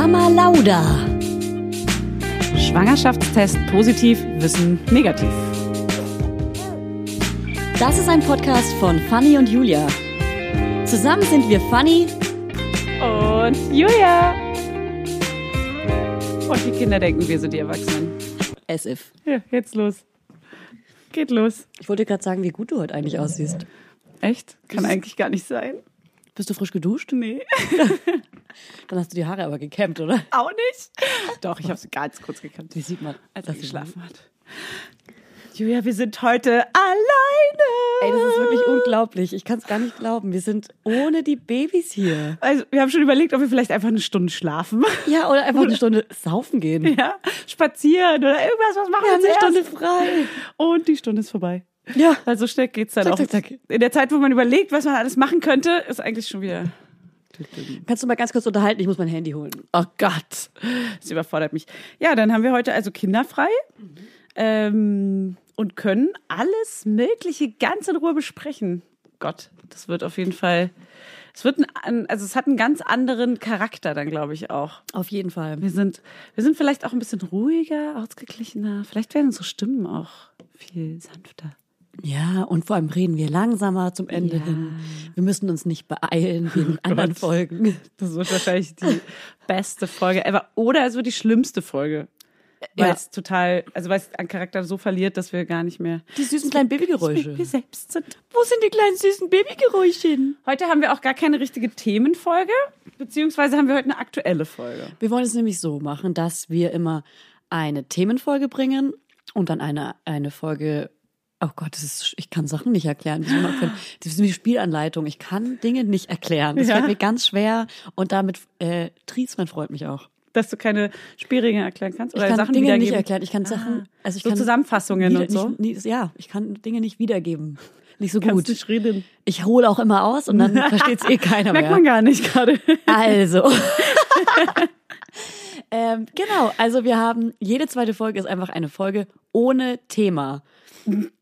Mama Lauda. Schwangerschaftstest positiv, Wissen negativ. Das ist ein Podcast von Fanny und Julia. Zusammen sind wir Fanny Und Julia. Und die Kinder denken, wir sind die Erwachsenen. as if. Ja, jetzt los. Geht los. Ich wollte gerade sagen, wie gut du heute eigentlich aussiehst. Echt? Kann eigentlich gar nicht sein. Bist du frisch geduscht? Nee. Dann hast du die Haare aber gekämmt, oder? Auch nicht? Doch, ich habe sie ganz kurz gekannt, Wie sieht man, als sie geschlafen hat. Julia, wir sind heute alleine. Ey, das ist wirklich unglaublich. Ich kann es gar nicht glauben. Wir sind ohne die Babys hier. Also, wir haben schon überlegt, ob wir vielleicht einfach eine Stunde schlafen. Ja, oder einfach eine Stunde saufen gehen. Ja, spazieren oder irgendwas, was machen Wir haben wir eine zuerst? Stunde frei. Und die Stunde ist vorbei. Ja. Also schnell geht's dann Zack, auch. zack, zack. In der Zeit, wo man überlegt, was man alles machen könnte, ist eigentlich schon wieder. Kannst du mal ganz kurz unterhalten? Ich muss mein Handy holen. Oh Gott, das überfordert mich. Ja, dann haben wir heute also kinderfrei ähm, und können alles Mögliche ganz in Ruhe besprechen. Gott, das wird auf jeden Fall. Es wird ein, also es hat einen ganz anderen Charakter dann, glaube ich auch. Auf jeden Fall. Wir sind, wir sind vielleicht auch ein bisschen ruhiger, ausgeglichener. Vielleicht werden unsere Stimmen auch viel sanfter. Ja, und vor allem reden wir langsamer zum Ende Ja. hin. Wir müssen uns nicht beeilen wie in anderen Folgen. Das wird wahrscheinlich die beste Folge ever. Oder es wird die schlimmste Folge. Weil Ja. es total, also weil es an Charakter so verliert, dass wir gar nicht mehr Die süßen kleinen Babygeräusche. wir selbst sind. Wo sind die kleinen süßen Babygeräuschchen? Heute haben wir auch gar keine richtige Themenfolge, beziehungsweise haben wir heute eine aktuelle Folge. Wir wollen es nämlich so machen, dass wir immer eine Themenfolge bringen und dann eine, eine Folge. Oh Gott, das ist, ich kann Sachen nicht erklären. Das ist wie Spielanleitung. Ich kann Dinge nicht erklären. Das Ja. fällt mir ganz schwer. Und damit äh, Tries, mein Freund, mich auch. Dass du keine Spielregeln erklären kannst Ich oder kann Sachen Dinge nicht wiedergeben. erklären. Ich kann Sachen, also ich so kann Zusammenfassungen wieder, und so. Nicht, nicht, ja, ich kann Dinge nicht wiedergeben. Nicht so Kannst gut. nicht reden. Ich hole auch immer aus und dann versteht es eh keiner Merkt mehr. man gar nicht gerade. Also. ähm, genau, also wir haben, jede zweite Folge ist einfach eine Folge ohne Thema.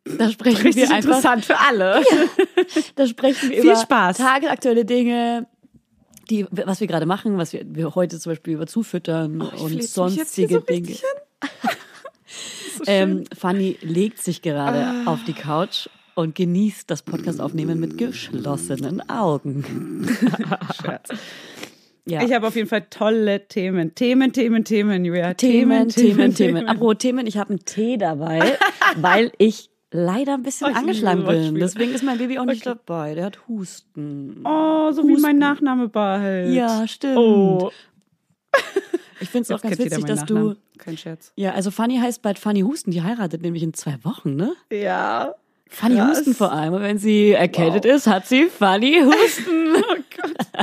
Da sprechen Richtig wir einfach, interessant für alle. da sprechen wir Viel über Spaß. tagesaktuelle Dinge, die, was wir gerade machen, was wir, wir heute zum Beispiel über zufüttern Oh, und sonstige so Dinge. So. Ähm, Fanny legt sich gerade Ah. auf die Couch und genießt das Podcast-Aufnehmen mit geschlossenen Augen. Scherz. Ja. Ich habe auf jeden Fall tolle Themen. Themen, Themen, Themen, Julia. Themen, Themen, Themen. Apropos Themen, ich habe einen Tee dabei, weil ich leider ein bisschen Oh, angeschlagen bin. Deswegen ist mein Baby auch nicht Okay. dabei. Der hat Husten. Oh, so wie mein Nachname behält. Ja, stimmt. Oh, Ich finde es auch ganz witzig, dass du. Nachnamen. Kein Scherz. Ja, also Fanny heißt bald Fanny Husten. Die heiratet nämlich in zwei Wochen, ne? Ja. Fanny Krass. Husten vor allem. Und wenn sie erkältet ist, hat sie Fanny Husten.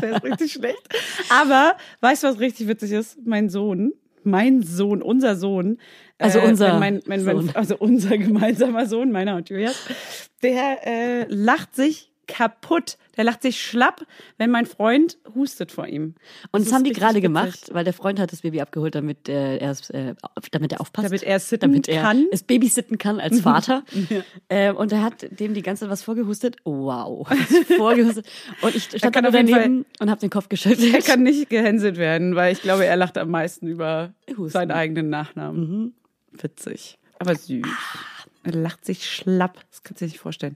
Der ist richtig schlecht. Aber weißt du, was richtig witzig ist? Mein Sohn, mein Sohn, unser Sohn. Also unser mein, mein, Sohn. mein, Also unser gemeinsamer Sohn, meiner und Julias. Der äh, lacht sich kaputt. Der lacht sich schlapp, wenn mein Freund hustet vor ihm. Und das ist haben die gerade gemacht, weil der Freund hat das Baby abgeholt, damit äh, er äh, damit er aufpasst. Damit er es sitten damit er kann. es babysitten kann als Vater. ähm, und er hat dem die ganze Zeit was vorgehustet. Wow. vorgehustet. Und ich stand da auf jeden daneben und habe den Kopf geschüttelt. Er kann nicht gehänselt werden, weil ich glaube, er lacht am meisten über Husten. seinen eigenen Nachnamen. Witzig. Aber süß. Er lacht sich schlapp. Das kannst du dir nicht vorstellen.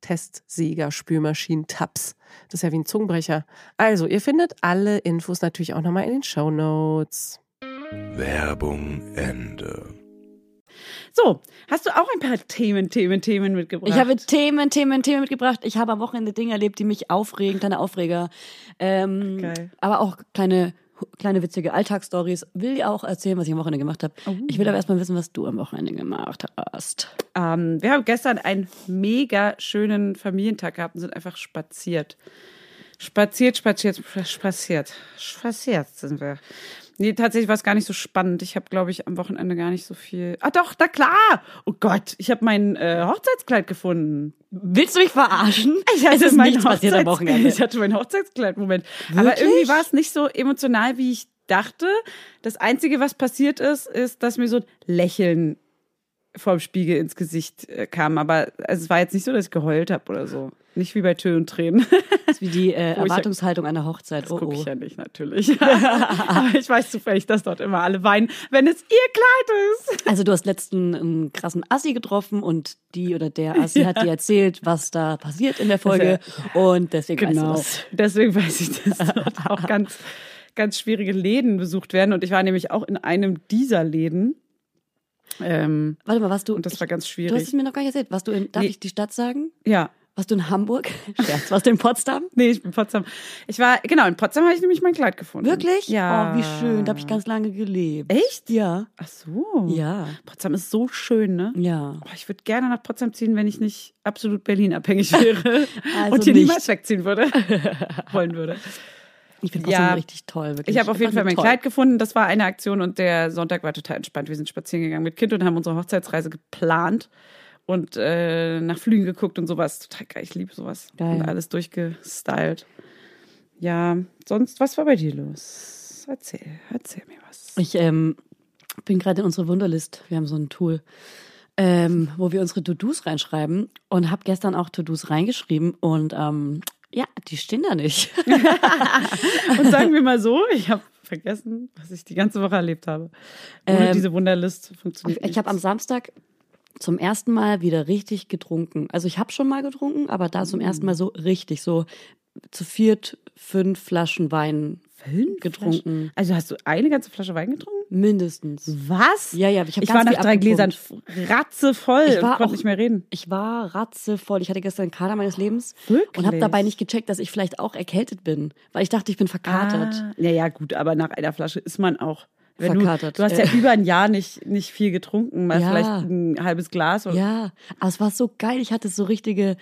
Testsieger, Spülmaschinen, Tabs. Das ist ja wie ein Zungenbrecher. Also, ihr findet alle Infos natürlich auch nochmal in den Show Notes. Werbung Ende. So, hast du auch ein paar Themen, Themen, Themen mitgebracht? Ich habe Themen, Themen, Themen mitgebracht. Ich habe am Wochenende Dinge erlebt, die mich aufregen, kleine Aufreger. Ähm, Geil. Aber auch kleine, kleine witzige Alltagsstories. Will dir auch erzählen, was ich am Wochenende gemacht habe. Ich will aber erstmal wissen, was du am Wochenende gemacht hast. Ähm, wir haben gestern einen mega schönen Familientag gehabt und sind einfach spaziert. Spaziert, spaziert, spaziert. Spaziert sind wir. Nee, tatsächlich war es gar nicht so spannend. Ich habe, glaube ich, am Wochenende gar nicht so viel. Ah, doch, na klar. Oh Gott, ich habe mein äh, Hochzeitskleid gefunden. Willst du mich verarschen? Ich hatte es ist mein nichts passiert am Wochenende. Ich hatte mein Hochzeitskleid-Moment. Aber Wirklich? irgendwie war es nicht so emotional, wie ich dachte. Das Einzige, was passiert ist, ist, dass mir so ein Lächeln vorm Spiegel ins Gesicht äh, kam. Aber also, es war jetzt nicht so, dass ich geheult habe oder so. Nicht wie bei Tö und Tränen. Das ist wie die äh, ich- Erwartungshaltung einer Hochzeit. Das Oh, gucke oh. ich ja nicht, natürlich. Aber ich weiß zufällig, dass dort immer alle weinen, wenn es ihr Kleid ist. Also du hast letzten einen krassen Assi getroffen und die oder der Assi hat dir erzählt, was da passiert in der Folge und deswegen weißt du Genau. das. Deswegen weiß ich, dass dort auch ganz, ganz schwierige Läden besucht werden. Und ich war nämlich auch in einem dieser Läden. Ähm, Warte mal, warst du und das war ganz Du hast schwierig. es mir noch gar nicht erzählt. Warst du in, darf Nee. ich die Stadt sagen? Ja. Warst du in Hamburg? Scherz, warst du in Potsdam? Nee, ich bin in Potsdam. Ich war, genau, in Potsdam habe ich nämlich mein Kleid gefunden. Wirklich? Ja. Oh, wie schön. Da habe ich ganz lange gelebt. Echt? Ja. Ach so. Ja. Potsdam ist so schön, ne? Ja. Oh, ich würde gerne nach Potsdam ziehen, wenn ich nicht absolut Berlin abhängig wäre Also und hier nicht. niemals wegziehen würde, wollen würde. Ich finde Potsdam Ja. richtig toll. Wirklich. Ich habe auf jeden Fall mein nur Kleid gefunden. Das war eine Aktion und der Sonntag war total entspannt. Wir sind spazieren gegangen mit Kind und haben unsere Hochzeitsreise geplant und äh, nach Flügen geguckt und sowas. Total geil. Ich liebe sowas. Geil. Und alles durchgestylt. Ja, sonst, was war bei dir los? Erzähl, erzähl mir was. Ich ähm, bin gerade in unsere Wunderlist. Wir haben so ein Tool, ähm, wo wir unsere To-Dos reinschreiben und habe gestern auch To-Dos reingeschrieben und ähm, ja, die stehen da nicht. Und sagen wir mal so, ich habe vergessen, was ich die ganze Woche erlebt habe. Ohne Ähm, diese Wunderlist funktioniert Ich habe am. Samstag zum ersten Mal wieder richtig getrunken. Also ich habe schon mal getrunken, aber da zum ersten Mal so richtig, so zu viert fünf Flaschen Wein Fünf getrunken. Also hast du eine ganze Flasche Wein getrunken? Mindestens. Was? Ja, ja, ich ich war nach drei Gläsern ratzevoll Ich und war konnte auch- nicht mehr reden. Ich war ratzevoll. Ich hatte gestern einen Kader meines Lebens Wirklich? und habe dabei nicht gecheckt, dass ich vielleicht auch erkältet bin, weil ich dachte, ich bin verkatert. Ah, ja, ja, gut, aber nach einer Flasche ist man auch. Wenn Verkatert, Du, du hast ja äh. über ein Jahr nicht, nicht viel getrunken, mal Ja. vielleicht ein halbes Glas. Oder Ja, aber es war so geil. Ich hatte so richtige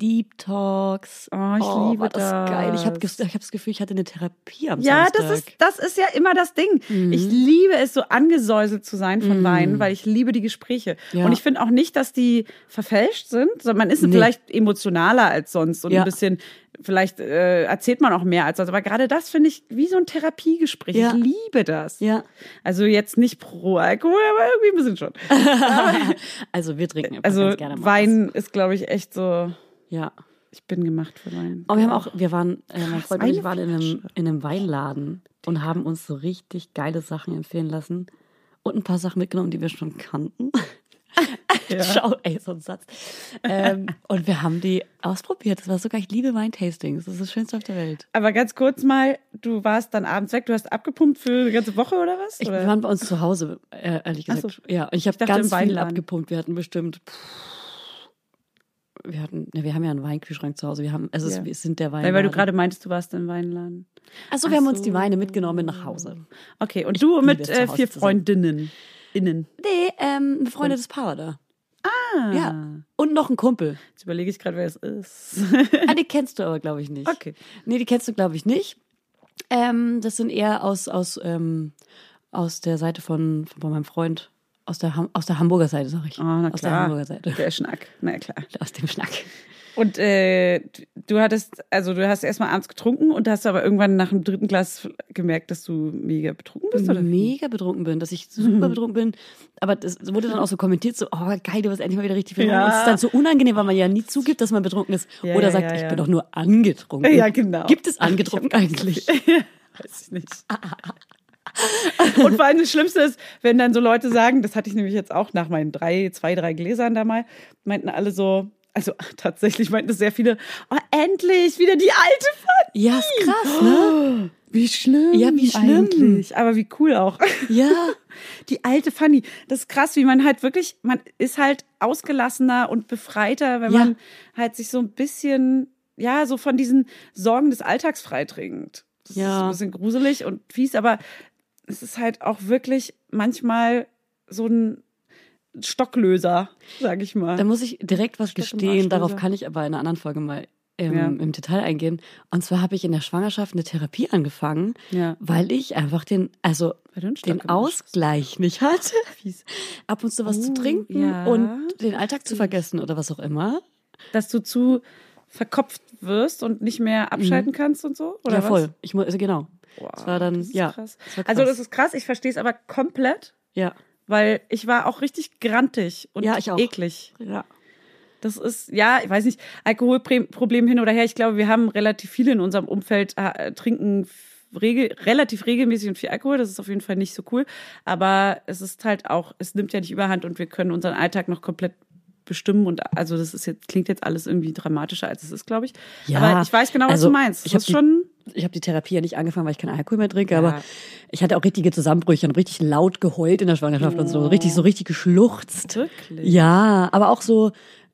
Deep Talks. Oh, ich liebe war das. das. geil. Ich habe ich hab das Gefühl, ich hatte eine Therapie am Ja, Samstag. das ist, das ist ja immer das Ding. Mhm. Ich liebe es, so angesäuselt zu sein von Wein, weil ich liebe die Gespräche. Ja. Und ich finde auch nicht, dass die verfälscht sind, sondern man ist Nee. vielleicht emotionaler als sonst und Ja. ein bisschen, vielleicht äh, erzählt man auch mehr als sonst. Aber gerade das finde ich wie so ein Therapiegespräch. Ja. Ich liebe das. Ja. Also jetzt nicht pro Alkohol, aber irgendwie ein bisschen schon. Also wir trinken Also ganz gerne mal Wein ist, glaube ich, echt so. Ja. Ich bin gemacht für Wein. Aber wir haben auch, wir waren, äh, mein Freund und ich waren in einem, in einem Weinladen und haben uns so richtig geile Sachen empfehlen lassen und ein paar Sachen mitgenommen, die wir schon kannten. Schau, ey, so ein Satz. Ähm, und wir haben die ausprobiert. Das war sogar, ich liebe Weintastings. Das ist das Schönste auf der Welt. Aber ganz kurz mal, du warst dann abends weg, du hast abgepumpt für eine ganze Woche oder was? Ich, wir waren bei uns zu Hause, äh, ehrlich gesagt. so. Ja, und ich habe ganz viel abgepumpt. Wir hatten bestimmt, pff, wir hatten, ne, wir haben ja einen Weinkühlschrank zu Hause. Wir haben, es ist, Ja. wir sind der weil, Weinladen. weil du gerade meintest, du warst im Weinladen. Also wir haben uns die. Weine mitgenommen nach Hause. Okay, und du liebe mit es, äh, vier. Freundinnen. Innen. Nee, ähm, befreundetes Paar da. Ah. Ja. Und noch ein Kumpel. Jetzt überlege ich gerade, wer es ist. Ah, die kennst du aber, glaube ich, nicht. Okay. Nee, die kennst du, glaube ich, nicht. Ähm, das sind eher aus, aus, ähm, aus der Seite von, von meinem Freund. Aus der, Ham aus der Hamburger Seite, sag ich. Oh, na aus der klar. Hamburger Seite. Der Schnack. Na klar. Aus dem Schnack. Und äh, du hattest, also du hast erstmal abends getrunken und hast aber irgendwann nach dem dritten Glas gemerkt, dass du mega betrunken bist, oder? mega betrunken bin, dass ich super betrunken bin. Aber das wurde dann auch so kommentiert, so, oh geil, du bist endlich mal wieder richtig betrunken. Ja. Es ist dann so unangenehm, weil man ja nie zugibt, dass man betrunken ist. Ja, Oder sagt, ja, ich bin doch nur angetrunken. Ja, genau. Gibt es angetrunken eigentlich? Weiß ich nicht. Und vor allem das Schlimmste ist, wenn dann so Leute sagen, das hatte ich nämlich jetzt auch nach meinen drei, zwei, drei Gläsern da mal, meinten alle so, also tatsächlich meinten es sehr viele, oh, endlich, wieder die alte Fanny. Ja, ist krass, ne? Wie schlimm. Ja, wie schlimm. Eigentlich. Aber wie cool auch. Ja. Die alte Fanny. Das ist krass, wie man halt wirklich, man ist halt ausgelassener und befreiter, wenn Ja. man halt sich so ein bisschen, ja, so von diesen Sorgen des Alltags freitrinkt. Das Ja. ist ein bisschen gruselig und fies, aber es ist halt auch wirklich manchmal so ein Stocklöser, sag ich mal. Da muss ich direkt was Stock im gestehen, darauf kann ich aber in einer anderen Folge mal ähm, Ja. im Detail eingehen. Und zwar habe ich in der Schwangerschaft eine Therapie angefangen, Ja. weil ich einfach den, also den im Arsch hast. Ausgleich nicht hatte, Fies. ab und zu was zu Oh, trinken ja. und den Alltag zu vergessen oder was auch immer. Dass du zu verkopft wirst und nicht mehr abschalten kannst und so? Oder ja, was? voll. Ich muss, also genau. Wow, das war dann, das ist ja. krass. das Also krass. das ist krass, ich verstehe es aber komplett, ja. weil ich war auch richtig grantig und Ja, ich auch. eklig. Ja. Das ist, ja, ich weiß nicht, Alkoholproblem hin oder her. Ich glaube, wir haben relativ viele in unserem Umfeld, äh, trinken regel, relativ regelmäßig und viel Alkohol. Das ist auf jeden Fall nicht so cool. Aber es ist halt auch, es nimmt ja nicht überhand und wir können unseren Alltag noch komplett bestimmen und also das ist jetzt klingt jetzt alles irgendwie dramatischer als es ist, glaube ich. Ja, aber ich weiß genau, was also du meinst. ich Das hab ist schon Ich habe die Therapie ja nicht angefangen, weil ich keinen Alkohol mehr trinke, Ja. aber ich hatte auch richtige Zusammenbrüche und richtig laut geheult in der Schwangerschaft und so, richtig so richtig geschluchzt. wirklich Ja, aber auch so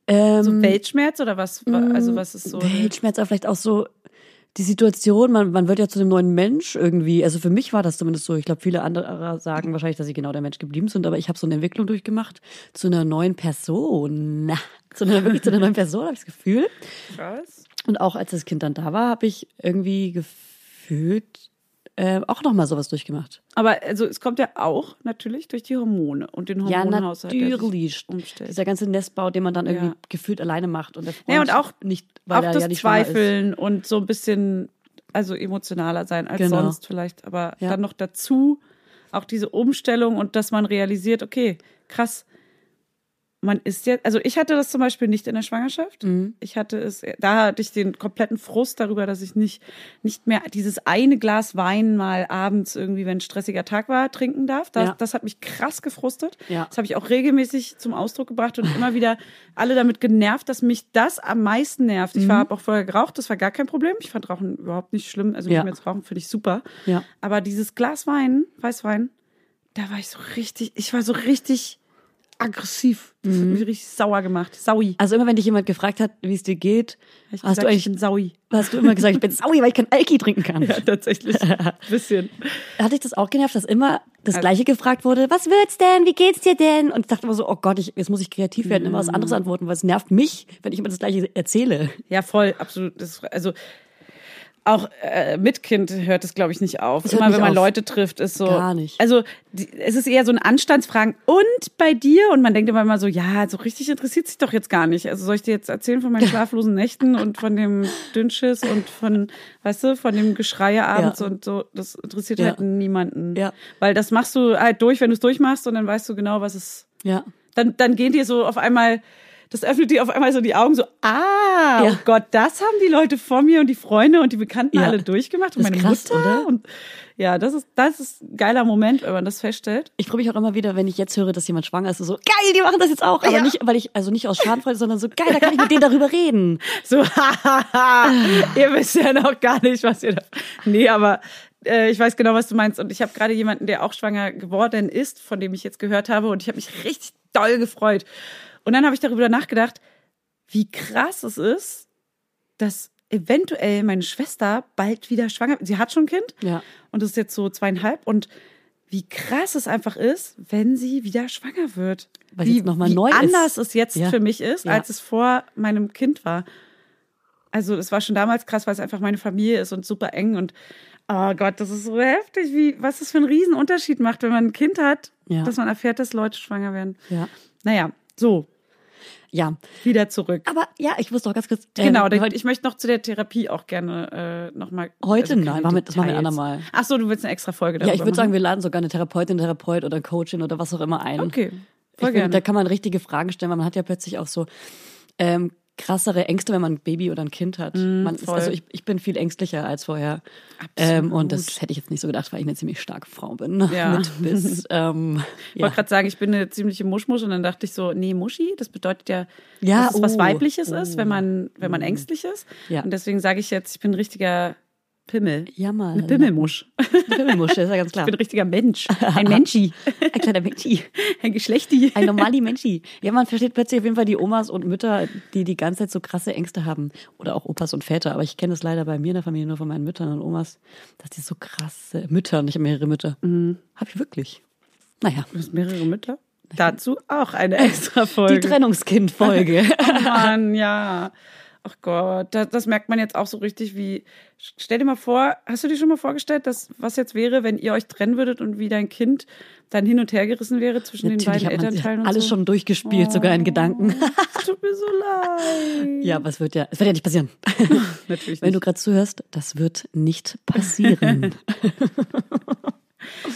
ähm, so Weltschmerz oder was? Also was ist so? Weltschmerz, aber vielleicht auch so die Situation, man, man wird ja zu einem neuen Mensch irgendwie. Also für mich war das zumindest so. Ich glaube, viele andere sagen wahrscheinlich, dass sie genau der Mensch geblieben sind, aber ich habe so eine Entwicklung durchgemacht zu einer neuen Person. Zu einer, wirklich zu einer neuen Person, habe ich das Gefühl. Krass. Und auch als das Kind dann da war, habe ich irgendwie gefühlt äh, auch nochmal sowas durchgemacht. Aber also es kommt ja auch natürlich durch die Hormone und den Ja, Hormonhaushalt. der sich natürlich. umstellt. Dieser ganze Nestbau, den man dann irgendwie Ja. gefühlt alleine macht und der Freund Ja, und auch- nicht, weil auch das ja nicht. Zweifeln und so ein bisschen also emotionaler sein als Genau. sonst vielleicht, aber Ja. dann noch dazu auch diese Umstellung und dass man realisiert, okay, krass, man ist jetzt, also ich hatte das zum Beispiel nicht in der Schwangerschaft. Mhm. Ich hatte es, da hatte ich den kompletten Frust darüber, dass ich nicht, nicht mehr dieses eine Glas Wein mal abends irgendwie, wenn ein stressiger Tag war, trinken darf. Das, Ja. das hat mich krass gefrustet. Ja. Das habe ich auch regelmäßig zum Ausdruck gebracht und immer wieder alle damit genervt, dass mich das am meisten nervt. Mhm. Ich habe auch vorher geraucht, das war gar kein Problem. Ich fand Rauchen überhaupt nicht schlimm. Also Ja. nicht mehr zu rauchen finde ich super. Ja. Aber dieses Glas Wein, Weißwein, da war ich so richtig, ich war so richtig aggressiv. Das Mhm. hat mich richtig sauer gemacht. Saui. Also immer wenn dich jemand gefragt hat, wie es dir geht, ich hast gesagt, du ich eigentlich bin Saui. hast du immer gesagt, ich bin saui, weil ich kein Alki trinken kann. Ja, tatsächlich. Ein bisschen. Hatte ich das auch genervt, dass immer das Also- Gleiche gefragt wurde, was wird's denn, wie geht's dir denn? Und ich dachte immer so, oh Gott, ich, jetzt muss ich kreativ werden, immer was Mhm. anderes antworten, weil es nervt mich, wenn ich immer das Gleiche erzähle. Ja, voll, absolut. Das, also auch äh, mit Kind hört es, glaube ich, nicht auf. hört Immer wenn man auf. Leute trifft, ist so. Gar nicht. Also die, es ist eher so ein Anstandsfragen. Und bei dir? Und man denkt immer mal so, ja, so richtig interessiert sich doch jetzt gar nicht. Also soll ich dir jetzt erzählen von meinen schlaflosen Nächten und von dem Dünnschiss und von, weißt du, von dem Geschreie abends Ja. und so. Das interessiert Ja. halt niemanden. Ja. Weil das machst du halt durch, wenn du es durchmachst und dann weißt du genau, was es Ja. dann, dann gehen dir so auf einmal, das öffnet dir auf einmal so die Augen so, ah, Ja. oh Gott, das haben die Leute vor mir und die Freunde und die Bekannten Ja. alle durchgemacht und Das ist meine krass, Mutter. oder? Und ja, das ist, das ist ein geiler Moment, wenn man das feststellt. Ich freue mich auch immer wieder, wenn ich jetzt höre, dass jemand schwanger ist, so geil, die machen das jetzt auch. Aber Ja. nicht, weil ich, also nicht aus Schadenfreude, sondern so geil, da kann ich mit denen darüber reden. So, hahaha, ihr wisst ja noch gar nicht, was ihr da. Nee, aber äh, ich weiß genau, was du meinst. Und ich habe gerade jemanden, der auch schwanger geworden ist, von dem ich jetzt gehört habe. Und ich habe mich richtig doll gefreut. Und dann habe ich darüber nachgedacht, wie krass es ist, dass eventuell meine Schwester bald wieder schwanger Sie hat schon ein Kind. Ja. Und ist jetzt so zweieinhalb. Und wie krass es einfach ist, wenn sie wieder schwanger wird. Weil wie noch mal wie neu ist. anders es jetzt Ja. für mich ist, Ja. als es vor meinem Kind war. Also es war schon damals krass, weil es einfach meine Familie ist und super eng und oh Gott, das ist so heftig, wie was das für einen riesen Unterschied macht, wenn man ein Kind hat, dass man erfährt, dass Leute schwanger werden. Ja. Naja, so, Ja. wieder zurück. Aber ja, ich wusste auch ganz kurz. äh, genau, heute, ich möchte noch zu der Therapie auch gerne äh, nochmal. Heute? Nein, machen wir- das machen wir ein andermal. Ach so, du willst eine extra Folge ja, darüber ich würde sagen, wir laden sogar eine Therapeutin, Therapeut oder Coachin oder was auch immer ein. Okay, Ich voll finde, gerne. da kann man richtige Fragen stellen, weil man hat ja plötzlich auch so ähm, krassere Ängste, wenn man ein Baby oder ein Kind hat. man ist, also ich, ich bin viel ängstlicher als vorher. Ähm, und das hätte ich jetzt nicht so gedacht, weil ich eine ziemlich starke Frau bin. ne? Ja. Mit bis, ähm, Ich ja. wollte gerade sagen, ich bin eine ziemliche Muschmusch und dann dachte ich so, nee, Muschi, das bedeutet ja, Ja, dass es was oh, Weibliches oh. ist, wenn man, wenn man ängstlich ist. Ja. Und deswegen sage ich jetzt, ich bin ein richtiger Pimmel. ja, mal. Eine Pimmelmusch. Pimmelmuschel, ist ja ganz Ich klar. bin ein richtiger Mensch. Ein Menschi. Ein kleiner Menschi. Ein Geschlechti. Ein normali Menschi. Ja, man versteht plötzlich auf jeden Fall die Omas und Mütter, die die ganze Zeit so krasse Ängste haben. Oder auch Opas und Väter. Aber ich kenne das leider bei mir in der Familie nur von meinen Müttern und Omas, dass die so krasse Mütter, nicht mehrere Mütter. Mhm. Hab ich wirklich. Naja, Du hast mehrere Mütter. Dazu auch eine extra Folge. die Trennungskind-Folge. Oh Mann, ja. Ach Gott, das, das merkt man jetzt auch so richtig wie. Stell dir mal vor, hast du dir schon mal vorgestellt, dass was jetzt wäre, wenn ihr euch trennen würdet und wie dein Kind dann hin und her gerissen wäre zwischen den Natürlich beiden hat man Elternteilen und alles so? schon durchgespielt, sogar in Gedanken. Es tut mir so leid. Ja, aber es wird ja, es wird ja nicht passieren. Natürlich Wenn du nicht. gerade zuhörst, das wird nicht passieren.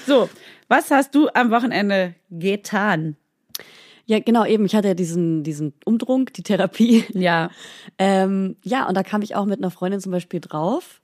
So, was hast du am Wochenende getan? Ja, genau, eben. Ich hatte ja diesen, diesen Umdrunk, die Therapie. Ja. Ähm, ja, und da kam ich auch mit einer Freundin zum Beispiel drauf,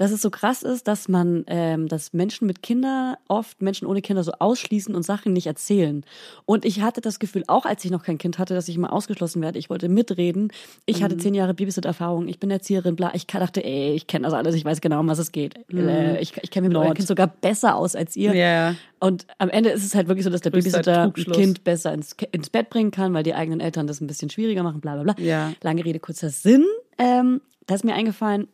dass es so krass ist, dass man, ähm, dass Menschen mit Kindern oft Menschen ohne Kinder so ausschließen und Sachen nicht erzählen. Und ich hatte das Gefühl, auch als ich noch kein Kind hatte, dass ich immer ausgeschlossen werde. Ich wollte mitreden. Ich hatte zehn Jahre Babysit-Erfahrung. Ich bin Erzieherin, bla. Ich dachte, ey, ich kenne das alles. Ich weiß genau, um was es geht. Äh, Ich, ich kenne mich mit eurem. Kind sogar besser aus als ihr. Ja. Und am Ende ist es halt wirklich so, dass der Babysitter ein. Kind besser ins, ins Bett bringen kann, weil die eigenen Eltern das ein bisschen schwieriger machen, bla bla bla. Ja. Lange Rede, kurzer Sinn. Ähm, da ist mir eingefallen,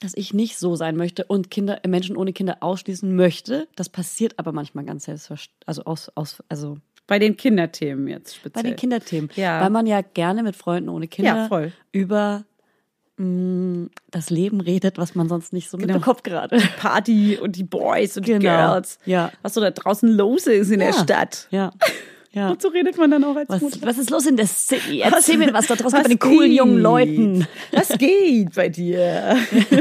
dass ich nicht so sein möchte und Kinder, Menschen ohne Kinder ausschließen möchte. Das passiert aber manchmal ganz selbstverständlich, also aus, aus, also Bei den Kinderthemen jetzt bei speziell. den Kinderthemen. Ja. Weil man ja gerne mit Freunden ohne Kinder Ja, über mh, das Leben redet, was man sonst nicht so Genau. mitbekommt gerade. Party und die Boys und die Genau. Girls. Ja. Was so da draußen los ist in der Ja. Stadt. Ja. Ja. Und so redet man dann auch als Was, Mutter. was ist los in der City? Erzähl mir was da draußen bei Was den coolen geht? jungen Leuten. Was geht bei dir?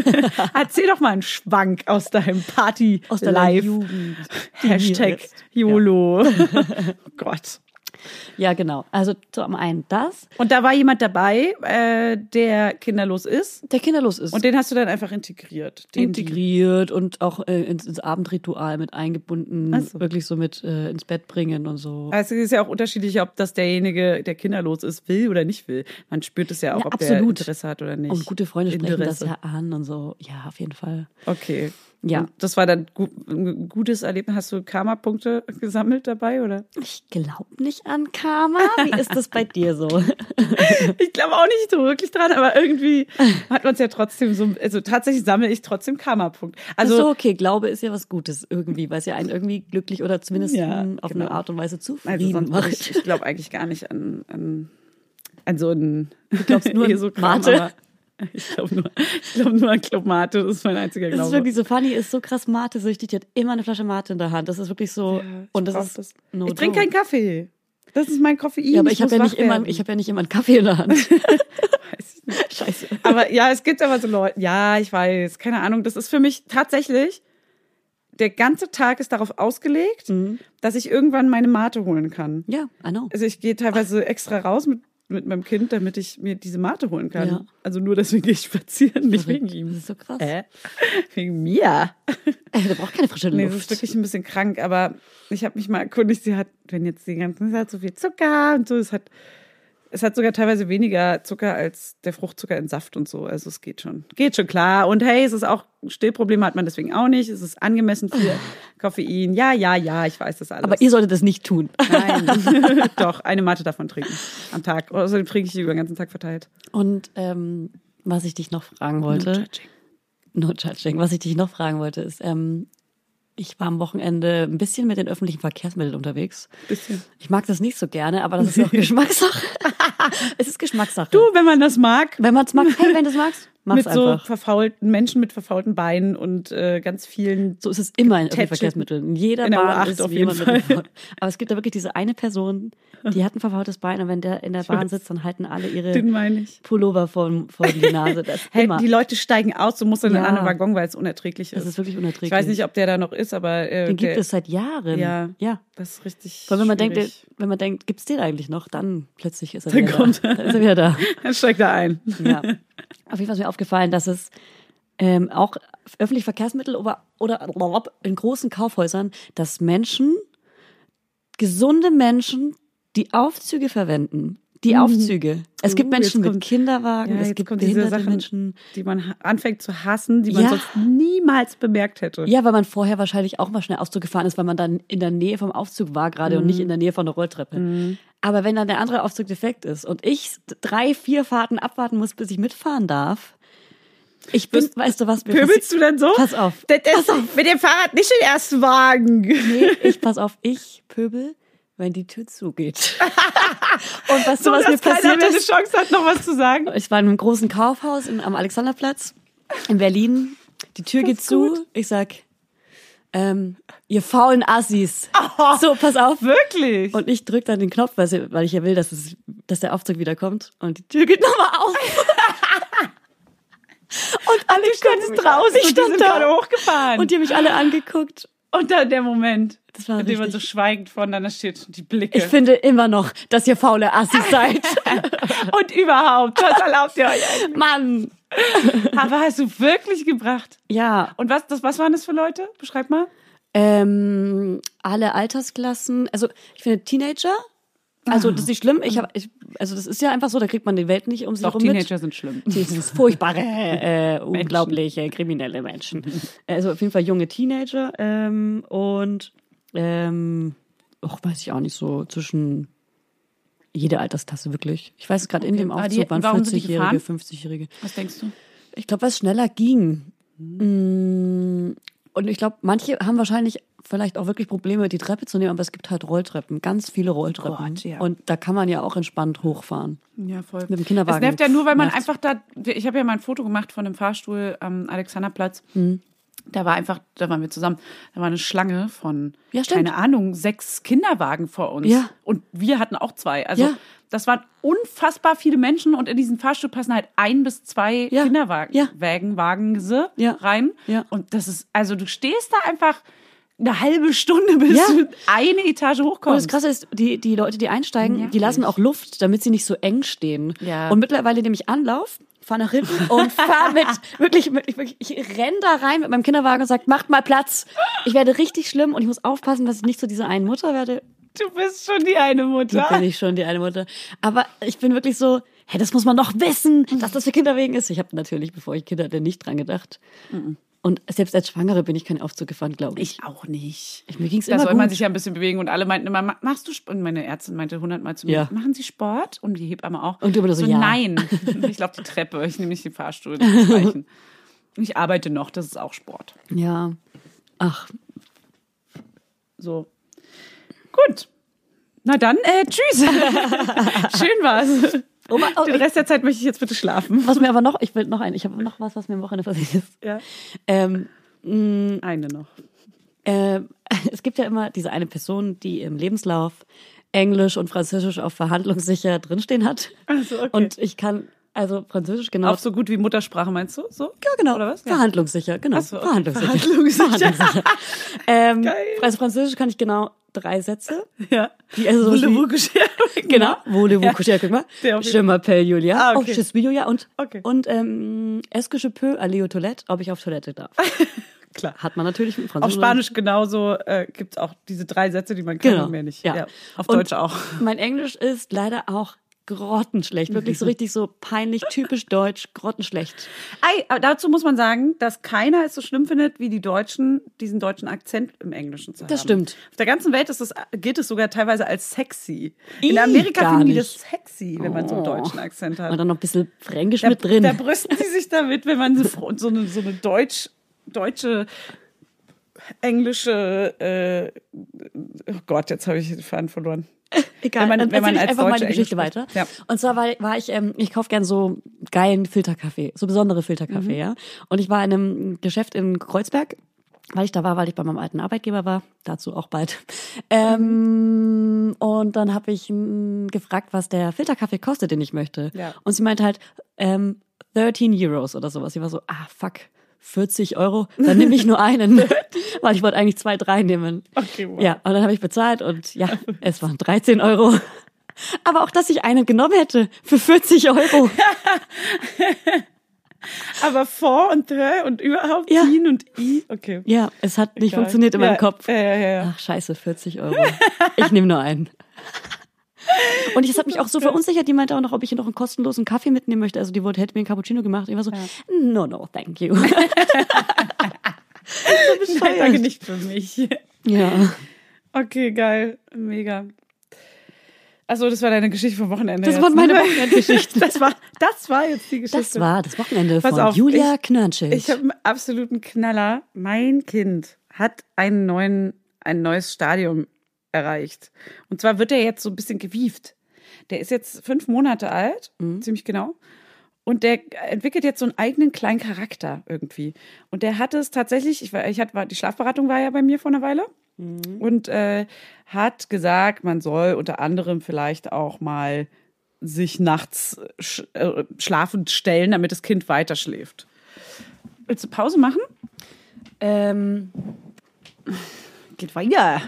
Erzähl doch mal einen Schwank aus deinem Party Aus deiner Live. Jugend. Hashtag. YOLO. oh Gott. Ja, genau. Also zum einen das, Und da war jemand dabei, äh, der kinderlos ist. der kinderlos ist. Und den hast du dann einfach integriert. Den, die- integriert und auch äh, ins, ins Abendritual mit eingebunden, Ach so. wirklich so mit äh, ins Bett bringen und so. Also es ist ja auch unterschiedlich, ob das derjenige, der kinderlos ist, will oder nicht will. Man spürt es ja auch, Ja, ob der absolut. Interesse hat oder nicht. Und gute Freunde sprechen das ja an und so. Ja, auf jeden Fall. Okay. Ja. Und das war dann gu ein gutes Erlebnis. Hast du Karma-Punkte gesammelt dabei, oder? Ich glaube nicht an Karma. Wie ist das bei dir so? Ich glaube auch nicht so wirklich dran, aber irgendwie hat man es ja trotzdem so. Also tatsächlich sammle ich trotzdem Karma-Punkte. Also Also, so, okay, Glaube ist ja was Gutes irgendwie, weil es ja einen irgendwie glücklich oder zumindest Ja, auf genau. eine Art und Weise also zufrieden sonst macht. ich, ich glaube eigentlich gar nicht an, an, an so ein. Du glaubst nur an Mate? Ich glaube nur, ich glaub nur an Club Mate. Das ist mein einziger Das ist Glaube. wirklich so funny, ist so krass Mate-süchtig, die hat immer eine Flasche Mate in der Hand. Das ist wirklich so, ich und das ist no ich trinke keinen Kaffee. Das ist mein Koffein. Ja, aber ich habe muss ja nicht immer, ich habe ja nicht immer einen Kaffee in der Hand. Weiß ich nicht. Scheiße. Aber ja, es gibt aber so Leute. Ja, ich weiß. Keine Ahnung. Das ist für mich tatsächlich. Der ganze Tag ist darauf ausgelegt, Mhm. dass ich irgendwann meine Mate holen kann. Ja, I know. Also ich gehe teilweise extra raus mit mit meinem Kind, damit ich mir diese Mate holen kann. Ja. Also nur deswegen gehe ich spazieren, nicht wegen Das ihm. ist so krass. Äh? Wegen mir. Äh, der braucht keine frische Nee, Luft. das ist wirklich ein bisschen krank, aber ich habe mich mal erkundigt, sie hat, wenn jetzt die ganzen, sie hat so viel Zucker und so, es hat, es hat sogar teilweise weniger Zucker als der Fruchtzucker in Saft und so. Also es geht schon. Geht schon klar. Und hey, es ist auch, Stillprobleme hat man deswegen auch nicht. Es ist angemessen für Koffein. Ja, ja, ja, ich weiß das alles. Aber ihr solltet das nicht tun. Nein. Doch, eine Matte davon trinken am Tag. Außerdem trinke ich die über den ganzen Tag verteilt. Und ähm, was ich dich noch fragen wollte, No judging. no judging, was ich dich noch fragen wollte, ist, ähm, ich war am Wochenende ein bisschen mit den öffentlichen Verkehrsmitteln unterwegs. Bisschen. Ich mag das nicht so gerne, aber das ist auch Geschmackssache. es ist Geschmackssache. Du, wenn man das mag, wenn man es mag, hey, wenn du es magst, mach's mit so einfach. verfaulten Menschen mit verfaulten Beinen und äh, ganz vielen So ist es immer in. Verkehrsmitteln. In jeder In Bahn U8 ist auf jeden jemand Fall. mit Aber es gibt da wirklich diese eine Person, die hat ein verfaultes Bein und wenn der in der Bahn sitzt, dann halten alle ihre ich. Pullover vor, vor die Nase. Hey, die Leute steigen aus, du musst in einen Ja. anderen Waggon, weil es unerträglich ist. Das ist wirklich unerträglich. Ich weiß nicht, ob der da noch ist, aber äh, Den gibt es seit Jahren. Ja. ja. das ist richtig. Weil wenn man denkt, schwierig. der- wenn man denkt, gibt's den eigentlich noch, dann plötzlich ist er Dann wieder kommt da. er. Dann ist er wieder da. dann steigt er ein. Ja. Auf jeden Fall ist mir aufgefallen, dass es ähm, auch öffentliche Verkehrsmittel oder, oder in großen Kaufhäusern, dass Menschen, gesunde Menschen, die Aufzüge verwenden. Die Aufzüge. Es gibt Uh, jetzt Menschen mit kommt- Kinderwagen, Ja, es gibt behinderte Sachen, Menschen. die man anfängt zu hassen, die man Ja. sonst niemals bemerkt hätte. Ja, weil man vorher wahrscheinlich auch mal schnell Aufzug gefahren ist, weil man dann in der Nähe vom Aufzug war gerade und nicht in der Nähe von der Rolltreppe. Aber wenn dann der andere Aufzug defekt ist und ich drei, vier Fahrten abwarten muss, bis ich mitfahren darf, ich bin, Wirst- weißt du was? mir Pöbelst du dann so? Pass auf. Das, das, Mit dem Fahrrad nicht den ersten Wagen. Nee, ich pass auf, ich pöbel, wenn die Tür zugeht. und du, So, was mir passiert eine ist? Chance hat, noch was zu sagen. Ich war in einem großen Kaufhaus in, am Alexanderplatz in Berlin. Die Tür geht zu. Ich sag, ähm, ihr faulen Assis. So, pass auf. Wirklich? Und ich drück dann den Knopf, weil ich- ja will, dass, es, dass der Aufzug wieder kommt. Und die Tür geht nochmal auf. und alle mich draußen. Ich und die stand sind da. gerade hochgefahren. Und die haben mich alle angeguckt. Und dann der Moment, Das war in dem man so schweigend voneinander steht, die Blicke. Ich finde immer noch, dass ihr faule Assis seid. und überhaupt, was erlaubt ihr euch eigentlich? Mann. Aber hast du wirklich gebracht? Ja, Und was, das, was waren das für Leute? Beschreib mal. ähm, alle Altersklassen. Also ich finde Teenager. Also das ist nicht schlimm. Ich hab, ich, also das ist ja einfach so, da kriegt man die Welt nicht um sich Doch, rum Teenager sind schlimm. mit. Dieses furchtbare, äh, unglaubliche, kriminelle Menschen. Also auf jeden Fall junge Teenager ähm, und ähm, auch weiß ich auch nicht so zwischen jede Altersklasse wirklich. Ich weiß es gerade in dem Aufzug waren warum sind die 40-Jährige, gefahren? 50-Jährige. Was denkst du? Ich glaube, weil es schneller ging. Mm, Und ich glaube, manche haben wahrscheinlich vielleicht auch wirklich Probleme, die Treppe zu nehmen, aber es gibt halt Rolltreppen, ganz viele Rolltreppen. Gott, ja. Und da kann man ja auch entspannt hochfahren. Ja, voll. Mit dem Kinderwagen Es nervt ja nur, weil man nachts. einfach da. Ich habe ja mal ein Foto gemacht von dem Fahrstuhl am Alexanderplatz. Mhm. Da war einfach, da waren wir zusammen, da war eine Schlange von, Ja, keine Ahnung, sechs Kinderwagen vor uns. Ja. Und wir hatten auch zwei. Also Ja. das waren unfassbar viele Menschen und in diesen Fahrstuhl passen halt ein bis zwei Ja. Kinderwagen, Ja. Wägen, Wagense Ja. rein. Ja. Und das ist, also du stehst da einfach eine halbe Stunde, bis Ja. du eine Etage Und das hochkommst. Krasse ist, die, die Leute, die einsteigen, Nervig. die lassen auch Luft, damit sie nicht so eng stehen. Ja. Und mittlerweile nehme ich Anlauf, fahre nach hinten und fahre mit, wirklich, mit, ich, wirklich, ich renn da rein mit meinem Kinderwagen und sage, macht mal Platz. Ich werde richtig schlimm und ich muss aufpassen, dass ich nicht so diese einen Mutter werde, Du bist schon die eine Mutter. bin ich schon, die eine Mutter. Aber ich bin wirklich so, hey, das muss man doch wissen, dass das für Kinderwegen ist. Ich habe natürlich, bevor ich Kinder hatte, nicht dran gedacht. Und selbst als Schwangere bin ich kein Aufzug gefahren, glaube ich. Ich auch nicht. ich. Mir ging's Da immer soll gut. man sich ja ein bisschen bewegen und alle meinten immer, "Ma- machst du Sport? Und meine Ärztin meinte hundertmal zu mir, Ja. machen Sie Sport? Und die Hebamme auch. Und du immer so, ja. nein. Ich laufe die Treppe, ich nehme nicht den Fahrstuhl. Ich arbeite noch, das ist auch Sport. ja. Ach, So. Gut. Na dann, äh, tschüss. Schön war's. Oh, oh, Den Rest der Zeit möchte ich jetzt bitte schlafen. was mir aber noch, ich will noch ein, ich habe noch was, was mir am Wochenende passiert ist. Ja. Ähm, mh, Eine noch. ähm, es gibt ja immer diese eine Person, die im Lebenslauf Englisch und Französisch auf verhandlungssicher drinstehen hat. Ach so, okay. Und ich kann, also Französisch genau Auf so gut wie Muttersprache meinst du? So? Ja, genau. Oder was? Verhandlungssicher, genau. So, okay. Verhandlungssicher. Verhandlungssicher. Verhandlungssicher. ähm, Geil. also Französisch kann ich genau drei Sätze. Ja. Die also Wulle Genau? Der auf Je m'appelle Julia. Ah, Oh, okay. je suis Julia. Und, Okay. und ähm, est-ce que je peux aller aux toilettes? Ob ich auf Toilette darf. Klar. Hat man natürlich mit Auf Französisch. Spanisch genauso äh, gibt es auch diese drei Sätze, die man kann Genau. und mehr nicht. Ja. Auf Und Deutsch auch. Mein Englisch ist leider auch grottenschlecht. Wirklich so richtig so peinlich, typisch deutsch, grottenschlecht. Ei, aber dazu muss man sagen, dass keiner es so schlimm findet, wie die Deutschen, diesen deutschen Akzent im Englischen zu haben. Das stimmt. Auf der ganzen Welt ist es, gilt es sogar teilweise als sexy. In Ih, Amerika finden die das sexy, wenn man so einen Oh. deutschen Akzent hat. Und dann noch ein bisschen Fränkisch Da, mit drin. da brüsten sie sich damit, wenn man so, so eine, so eine Deutsch, deutsche, englische, äh, oh Gott, jetzt habe ich den Faden verloren. Egal, wenn man- dann wenn man als einfach meine Deutsche Geschichte Englisch weiter. Ja. Und zwar war, war ich, ähm, ich kaufe gern so geilen Filterkaffee, so besondere Filterkaffee, Mhm. ja. Und ich war in einem Geschäft in Kreuzberg, weil ich da war, weil ich bei meinem alten Arbeitgeber war, dazu auch bald. Ähm, und dann habe ich mm, gefragt, was der Filterkaffee kostet, den ich möchte. Ja. Und sie meinte halt, ähm, 13 Euros oder sowas. Ich war so, ah, fuck. 40 Euro, dann nehme ich nur einen, weil ich wollte eigentlich zwei, drei nehmen. Okay, wow. Ja, und dann habe ich bezahlt und ja, es waren 13 Euro. Aber auch, dass ich einen genommen hätte für 40 Euro. Aber vor und hör und überhaupt Ja. ihn und i, okay. Ja, es hat nicht Egal. funktioniert in meinem Kopf. Ja, ja. ja. Ach, scheiße, 40 Euro. Ich nehme nur einen. Und es hat mich auch so verunsichert. Die meinte auch noch, ob ich noch einen kostenlosen Kaffee mitnehmen möchte. Also die wollte, hätte mir einen Cappuccino gemacht. Ich war so, no, no, thank you. Nein, danke nicht für mich. Ja. Okay, geil. Mega. Achso, das war deine Geschichte vom Wochenende. Das jetzt, waren meine ne? Wochenendgeschichten. Das war, das war jetzt die Geschichte. Das war das Wochenende Pass von auf, Julia ich- Knörnschild. Ich habe einen absoluten Knaller. Mein Kind hat einen neuen, ein neues Stadium erreicht. Und zwar wird er jetzt so ein bisschen gewieft. Der ist jetzt fünf Monate alt, ziemlich genau. Und der entwickelt jetzt so einen eigenen kleinen Charakter irgendwie. Und der hat es tatsächlich, ich, war, ich hatte, die Schlafberatung war ja bei mir vor einer Weile. Und äh, hat gesagt, man soll unter anderem vielleicht auch mal sich nachts sch äh, schlafend stellen, damit das Kind weiter schläft. Willst du Pause machen? ähm, Geht weiter.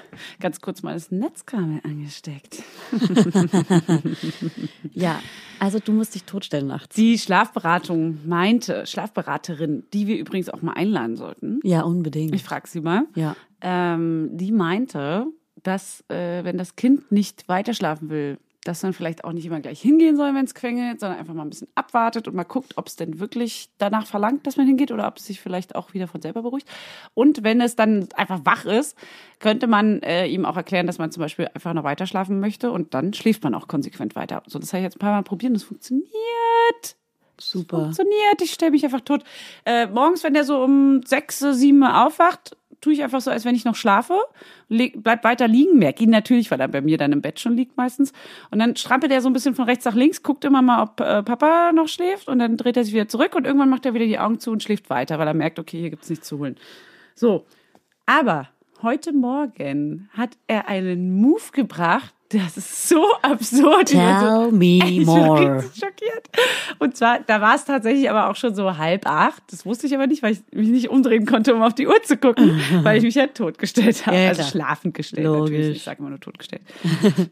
Ganz kurz mal das Netzkabel angesteckt. ja, also du musst dich totstellen nachts. Die Schlafberatung meinte, Schlafberaterin, die wir übrigens auch mal einladen sollten. Ja, unbedingt. Ich frage sie mal. Ja. Ähm, die meinte, dass äh, wenn das Kind nicht weiter schlafen will, dass man vielleicht auch nicht immer gleich hingehen soll, wenn es quengelt, sondern einfach mal ein bisschen abwartet und mal guckt, ob es denn wirklich danach verlangt, dass man hingeht oder ob es sich vielleicht auch wieder von selber beruhigt. Und wenn es dann einfach wach ist, könnte man äh, ihm auch erklären, dass man zum Beispiel einfach noch weiter schlafen möchte und dann schläft man auch konsequent weiter. So, das habe ich jetzt ein paar Mal probiert und es funktioniert Super. funktioniert. Ich stelle mich einfach tot. Äh, morgens, wenn der so um sechs, sieben aufwacht, tue ich einfach so, als wenn ich noch schlafe. Leg, bleib weiter liegen, merke ihn natürlich, weil er bei mir dann im Bett schon liegt meistens. Und dann strampelt er so ein bisschen von rechts nach links, guckt immer mal, ob äh, Papa noch schläft und dann dreht er sich wieder zurück und irgendwann macht er wieder die Augen zu und schläft weiter, weil er merkt, okay, hier gibt's nichts zu holen. So, aber heute Morgen hat er einen Move gebracht, das ist so absurd. Bin so- Tell me bin more. schockiert. Und zwar, da war es tatsächlich aber auch schon so halb acht. Das wusste ich aber nicht, weil ich mich nicht umdrehen konnte, um auf die Uhr zu gucken, weil ich mich ja totgestellt habe. Ja, also schlafend gestellt Logisch. natürlich. Ich sage immer nur totgestellt.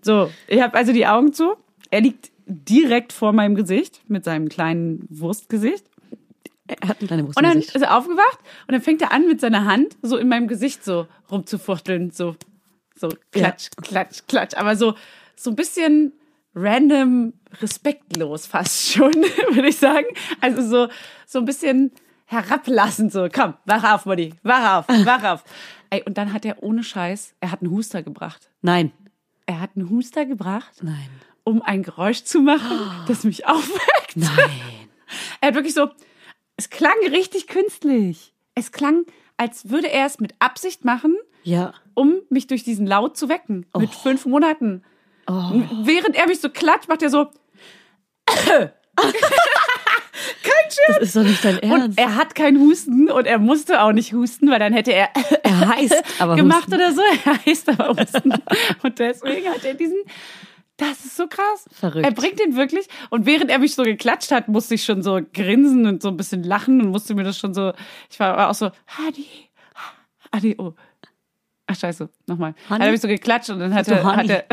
so, ich habe also die Augen zu. Er liegt direkt vor meinem Gesicht mit seinem kleinen Wurstgesicht. Er hat eine kleine Wurst Und dann ist er aufgewacht und dann fängt er an, mit seiner Hand so in meinem Gesicht so rumzufuchteln. So, so klatsch, klatsch, klatsch. Aber so, so ein bisschen random, respektlos fast schon, würde ich sagen. Also so, so ein bisschen herablassend so. Komm, wach auf, Mutti, wach auf, wach auf. Ey, und dann hat er ohne Scheiß, er hat einen Huster gebracht. Nein. Er hat einen Huster gebracht, Nein. um ein Geräusch zu machen, das mich aufweckt. Nein. Er hat wirklich so, es klang richtig künstlich. Es klang, als würde er es mit Absicht machen, Ja. um mich durch diesen Laut zu wecken. Mit fünf Monaten. Während er mich so klatscht, macht er so. Das ist doch nicht dein Und Ernst. er hat keinen Husten und er musste auch nicht husten, weil dann hätte er Er heißt aber gemacht Husten. oder so. Er heißt aber Husten. Und deswegen hat er diesen. Das ist so krass. Verrückt. Er bringt den wirklich. Und während er mich so geklatscht hat, musste ich schon so grinsen und so ein bisschen lachen und musste mir das schon so. Ich war auch so, Hadi, Hadi, oh. Ach scheiße, nochmal. Honey? Dann habe ich so geklatscht und dann hat er, hat er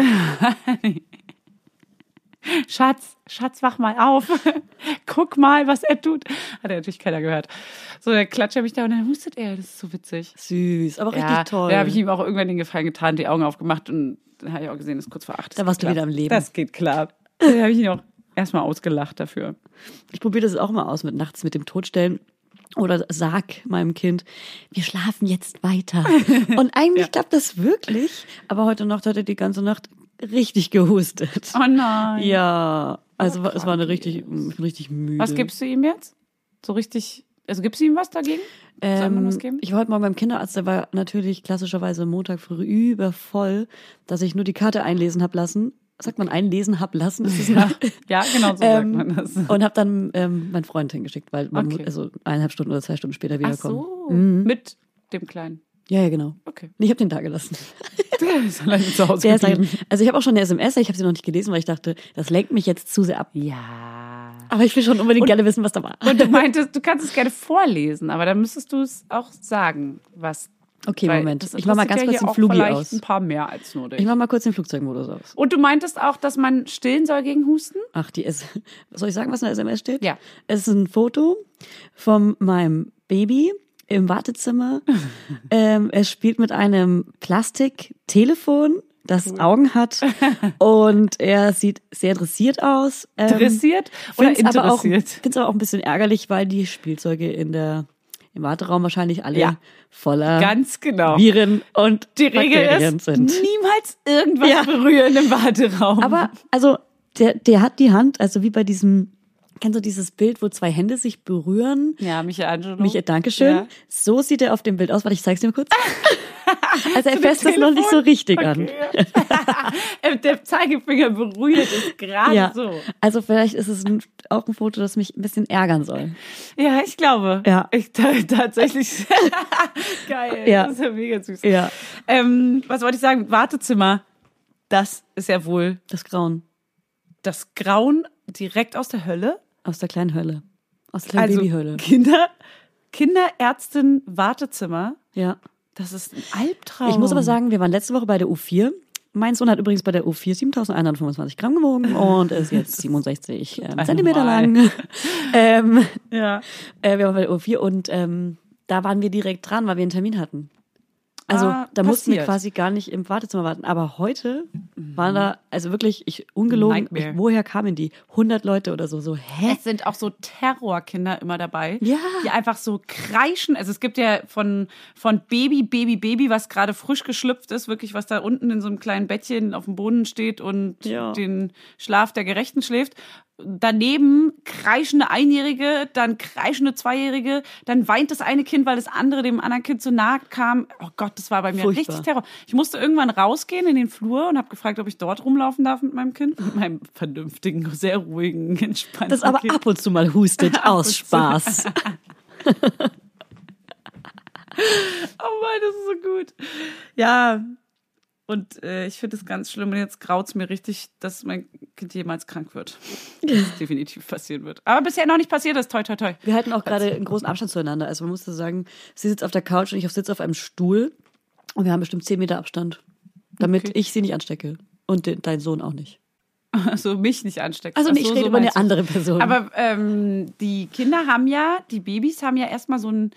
Schatz, Schatz, wach mal auf. Guck mal, was er tut. Hat er natürlich keiner gehört. So, dann klatscht er mich da und dann hustet er. Das ist so witzig. Süß, aber richtig ja, toll. Da habe ich ihm auch irgendwann den Gefallen getan, die Augen aufgemacht und dann habe ich auch gesehen, es ist kurz vor acht. Da warst du klar. wieder am Leben. Das geht klar. Da habe ich ihn auch erstmal ausgelacht dafür. Ich probiere das auch mal aus mit nachts mit dem Todstellen. Oder sag meinem Kind, wir schlafen jetzt weiter. Und eigentlich klappt das wirklich. Aber heute Nacht hat er die ganze Nacht richtig gehustet. Oh nein. Ja, also Oh, es war eine richtig, richtig müde. Was gibst du ihm jetzt? So richtig, also gibst du ihm was dagegen? Soll man Ähm, was geben? ich war heute mal beim Kinderarzt, der war natürlich klassischerweise Montag früh übervoll, dass ich nur die Karte einlesen hab lassen. Sagt man einlesen hab lassen? Ist das Ja, ja genau so Ähm, sagt man das. Und habe dann ähm, meinen Freund hingeschickt, weil man Okay. also eineinhalb Stunden oder zwei Stunden später Ach wiederkommen. so, mit dem Kleinen. Ja, ja, genau. Okay. Ich habe den da gelassen. Der ist alleine zu Hause Der ist halt, also ich habe auch schon eine SMS, ich habe sie noch nicht gelesen, weil ich dachte, das lenkt mich jetzt zu sehr ab. Ja. Aber ich will schon unbedingt gerne wissen, was da war. Und du meintest, du kannst es gerne vorlesen, aber dann müsstest du es auch sagen, was. Okay, Moment. Ich mach mal ganz kurz den Flugi vielleicht aus. ein paar mehr als nur dich. Ich mach mal kurz den Flugzeugmodus aus. Und du meintest auch, dass man stillen soll gegen Husten? Ach, die ist. Soll ich sagen, was in der SMS steht? Ja. Es ist ein Foto von meinem Baby im Wartezimmer. ähm, es spielt mit einem Plastiktelefon, das Augen hat. und er sieht sehr interessiert aus. Ähm, Interessiert oder find's aber auch, interessiert? finde es aber auch ein bisschen ärgerlich, weil die Spielzeuge in der, im Warteraum wahrscheinlich alle Ja. voller Ganz genau. Viren und Die Regel Bakterien ist, sind. niemals irgendwas Ja. berühren im Warteraum. Aber, also, der, der hat die Hand, also wie bei diesem, kennst du dieses Bild, wo zwei Hände sich berühren? ja, Michelangelo. Michael, Dankeschön. Ja. So sieht er auf dem Bild aus. Warte, ich zeig's dir mal kurz. Also er fässt das noch nicht so richtig an. Okay. Der Zeigefinger berührt es gerade Ja. so. Also vielleicht ist es ein, auch ein Foto, das mich ein bisschen ärgern soll. Ja, ich glaube. Ja. Ich ta- tatsächlich. Geil. Ja. Das ist ja mega süß. Ja. Ähm, was wollte ich sagen? Wartezimmer. Das ist ja wohl Das Grauen. das Grauen direkt aus der Hölle. Aus der kleinen Hölle. Aus der kleinen Also Babyhölle. Kinder, Kinderärztin Wartezimmer. Ja. Das ist ein Albtraum. Ich muss aber sagen, wir waren letzte Woche bei der U4. Mein Sohn hat übrigens bei der U4 7125 Gramm gewogen und ist jetzt 67 ähm, Zentimeter lang. ähm, ja. äh, wir waren bei der U4 und ähm, da waren wir direkt dran, weil wir einen Termin hatten. Also Ah, da mussten wir passiert. quasi gar nicht im Wartezimmer warten. Aber heute waren da, also wirklich, ich ungelogen, ich, woher kamen die? 100 Leute oder so. So, hä? Es sind auch so Terrorkinder immer dabei, Ja. die einfach so kreischen. Also es gibt ja von, von Baby, Baby, Baby, was gerade frisch geschlüpft ist, wirklich, was da unten in so einem kleinen Bettchen auf dem Boden steht und Ja. den Schlaf der Gerechten schläft. Daneben kreischende Einjährige, dann kreischende Zweijährige, dann weint das eine Kind, weil das andere dem anderen Kind zu nahe kam. Oh Gott, das war bei mir Furchtbar. richtig Terror. Ich musste irgendwann rausgehen in den Flur und habe gefragt, ob ich dort rumlaufen darf mit meinem Kind, mit meinem vernünftigen, sehr ruhigen, entspannten Das aber Kind. ab und zu mal hustet aus. Spaß. Oh Mann, das ist so gut. Ja. Und äh, ich finde es ganz schlimm und jetzt graut's mir richtig, dass mein Kind jemals krank wird. Das definitiv passieren wird. Aber bisher noch nicht passiert ist. Toi, toi, toi. Wir halten auch gerade einen großen Abstand zueinander. Also man muss so sagen, sie sitzt auf der Couch und ich sitze auf einem Stuhl und wir haben bestimmt 10 Meter Abstand, damit Okay. ich sie nicht anstecke und den, dein Sohn auch nicht. Also mich nicht ansteckt. Also ich so, rede so über eine andere Person. Aber ähm, die Kinder haben ja, die Babys haben ja erstmal so einen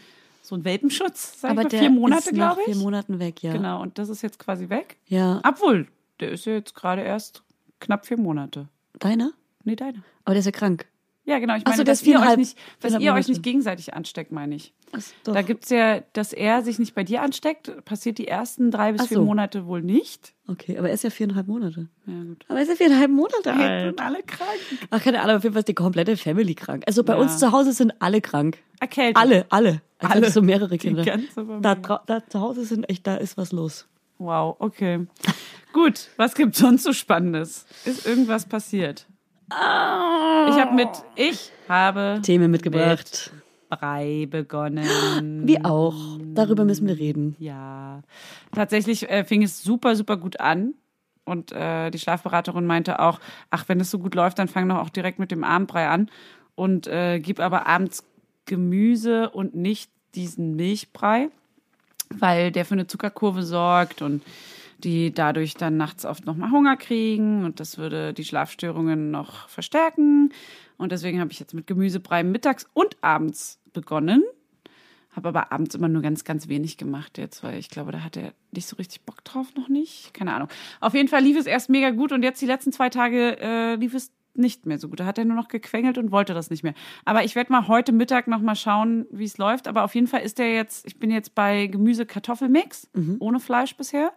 so einen Welpenschutz, sag Aber ich mal, der vier Monate, glaube ich. vier Monaten weg, ja. Genau, und das ist jetzt quasi weg. Ja. Obwohl, der ist ja jetzt gerade erst knapp vier Monate. Deiner? Nee, deine. Aber der ist ja krank. Ja, genau. Ich so, meine, der dass ist ihr, euch nicht, dass ihr euch nicht gegenseitig ansteckt, meine ich. Ach. Da gibt's ja, dass er sich nicht bei dir ansteckt, passiert die ersten drei bis Ach vier so. Monate wohl nicht. Okay, aber er ist ja viereinhalb Monate. Ja, gut. Aber er ist ja viereinhalb Monate alt. sind alle krank. Ach, keine Ahnung, auf jeden Fall ist die komplette Family krank. Also bei Ja. uns zu Hause sind alle krank. Erkältet. Alle, alle. Als Alle. du mehrere Die Kinder. ganze Familie. Da, da zu Hause sind echt, da ist was los. Wow, okay. Gut, was gibt's sonst so Spannendes? Ist irgendwas passiert? Ich habe mit, ich habe Themen mitgebracht. Brei begonnen. Wie auch. Darüber müssen wir reden. Ja, tatsächlich äh, fing es super, super gut an. Und äh, die Schlafberaterin meinte auch, ach, wenn es so gut läuft, dann fang doch auch direkt mit dem Abendbrei an und äh, gib aber abends Gemüse und nicht diesen Milchbrei. weil der für eine Zuckerkurve sorgt und die dadurch dann nachts oft nochmal Hunger kriegen und das würde die Schlafstörungen noch verstärken. Und deswegen habe ich jetzt mit Gemüsebrei mittags und abends begonnen. Habe aber abends immer nur ganz, ganz wenig gemacht jetzt, weil ich glaube, da hat er nicht so richtig Bock drauf noch nicht. Keine Ahnung. Auf jeden Fall lief es erst mega gut und jetzt die letzten zwei Tage äh, lief es nicht mehr so gut. Da hat er nur noch gequengelt und wollte das nicht mehr. Aber ich werde mal heute Mittag noch mal schauen, wie es läuft. Aber auf jeden Fall ist der jetzt, ich bin jetzt bei Gemüse-Kartoffelmix, ohne Fleisch bisher.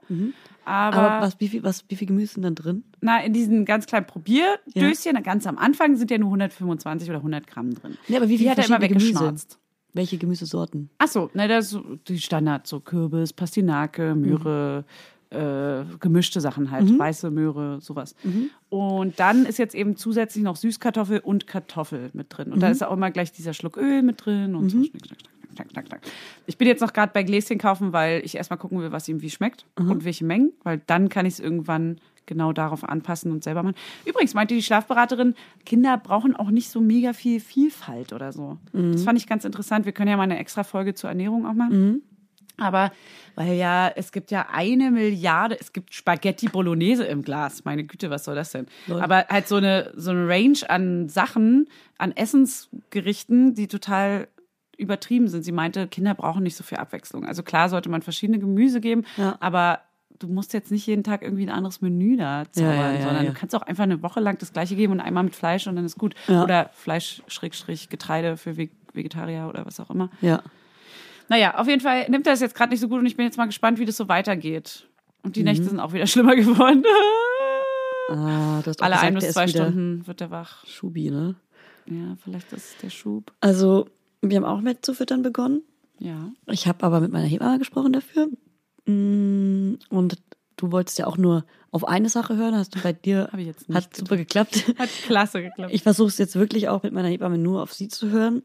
Aber, Aber was, wie viel, was, wie viel Gemüse sind dann drin? na, in diesen ganz kleinen Probierdöschen, ganz am Anfang sind ja nur 125 oder 100 Gramm drin. Nee, aber wie Die viel hat er immer weggeschnauzt. Welche Gemüsesorten? Ach so, ne, das die Standard, so Kürbis, Pastinake, Möhre, äh, gemischte Sachen halt, weiße Möhre, sowas. Und dann ist jetzt eben zusätzlich noch Süßkartoffel und Kartoffel mit drin. Und da ist auch immer gleich dieser Schluck Öl mit drin und so. Schnick, schnack, schnack, schnack, schnack, schnack. Ich bin jetzt noch gerade bei Gläschen kaufen, weil ich erstmal gucken will, was ihm wie schmeckt und welche Mengen, weil dann kann ich es irgendwann genau darauf anpassen und selber machen. Übrigens meinte die Schlafberaterin, Kinder brauchen auch nicht so mega viel Vielfalt oder so. Das fand ich ganz interessant. Wir können ja mal eine extra Folge zur Ernährung auch machen. Aber weil ja, es gibt ja eine Milliarde, es gibt Spaghetti Bolognese im Glas. Meine Güte, was soll das denn? Aber halt so eine, so eine Range an Sachen, an Essensgerichten, die total übertrieben sind. Sie meinte, Kinder brauchen nicht so viel Abwechslung. Also klar sollte man verschiedene Gemüse geben, Ja. aber du musst jetzt nicht jeden Tag irgendwie ein anderes Menü da zaubern, Ja, ja, sondern du kannst auch einfach eine Woche lang das gleiche geben und einmal mit Fleisch und dann ist gut. Oder Fleisch, Schrägstrich, Getreide für Ve- Vegetarier oder was auch immer. Ja. Naja, auf jeden Fall nimmt er es jetzt gerade nicht so gut und ich bin jetzt mal gespannt, wie das so weitergeht. Und die Mhm. Nächte sind auch wieder schlimmer geworden. Ah, du hast Alle gesagt, ein bis zwei Stunden wird er wach. Schubi, ne? Ja, vielleicht ist es der Schub. Also, wir haben auch mit zu füttern begonnen. Ja. Ich habe aber mit meiner Hebamme gesprochen dafür. Mm, Und du wolltest ja auch nur auf eine Sache hören. Hast du bei dir Hab ich jetzt nicht hat super geklappt. Hat klasse geklappt. Ich versuche es jetzt wirklich auch mit meiner Hebamme nur auf sie zu hören.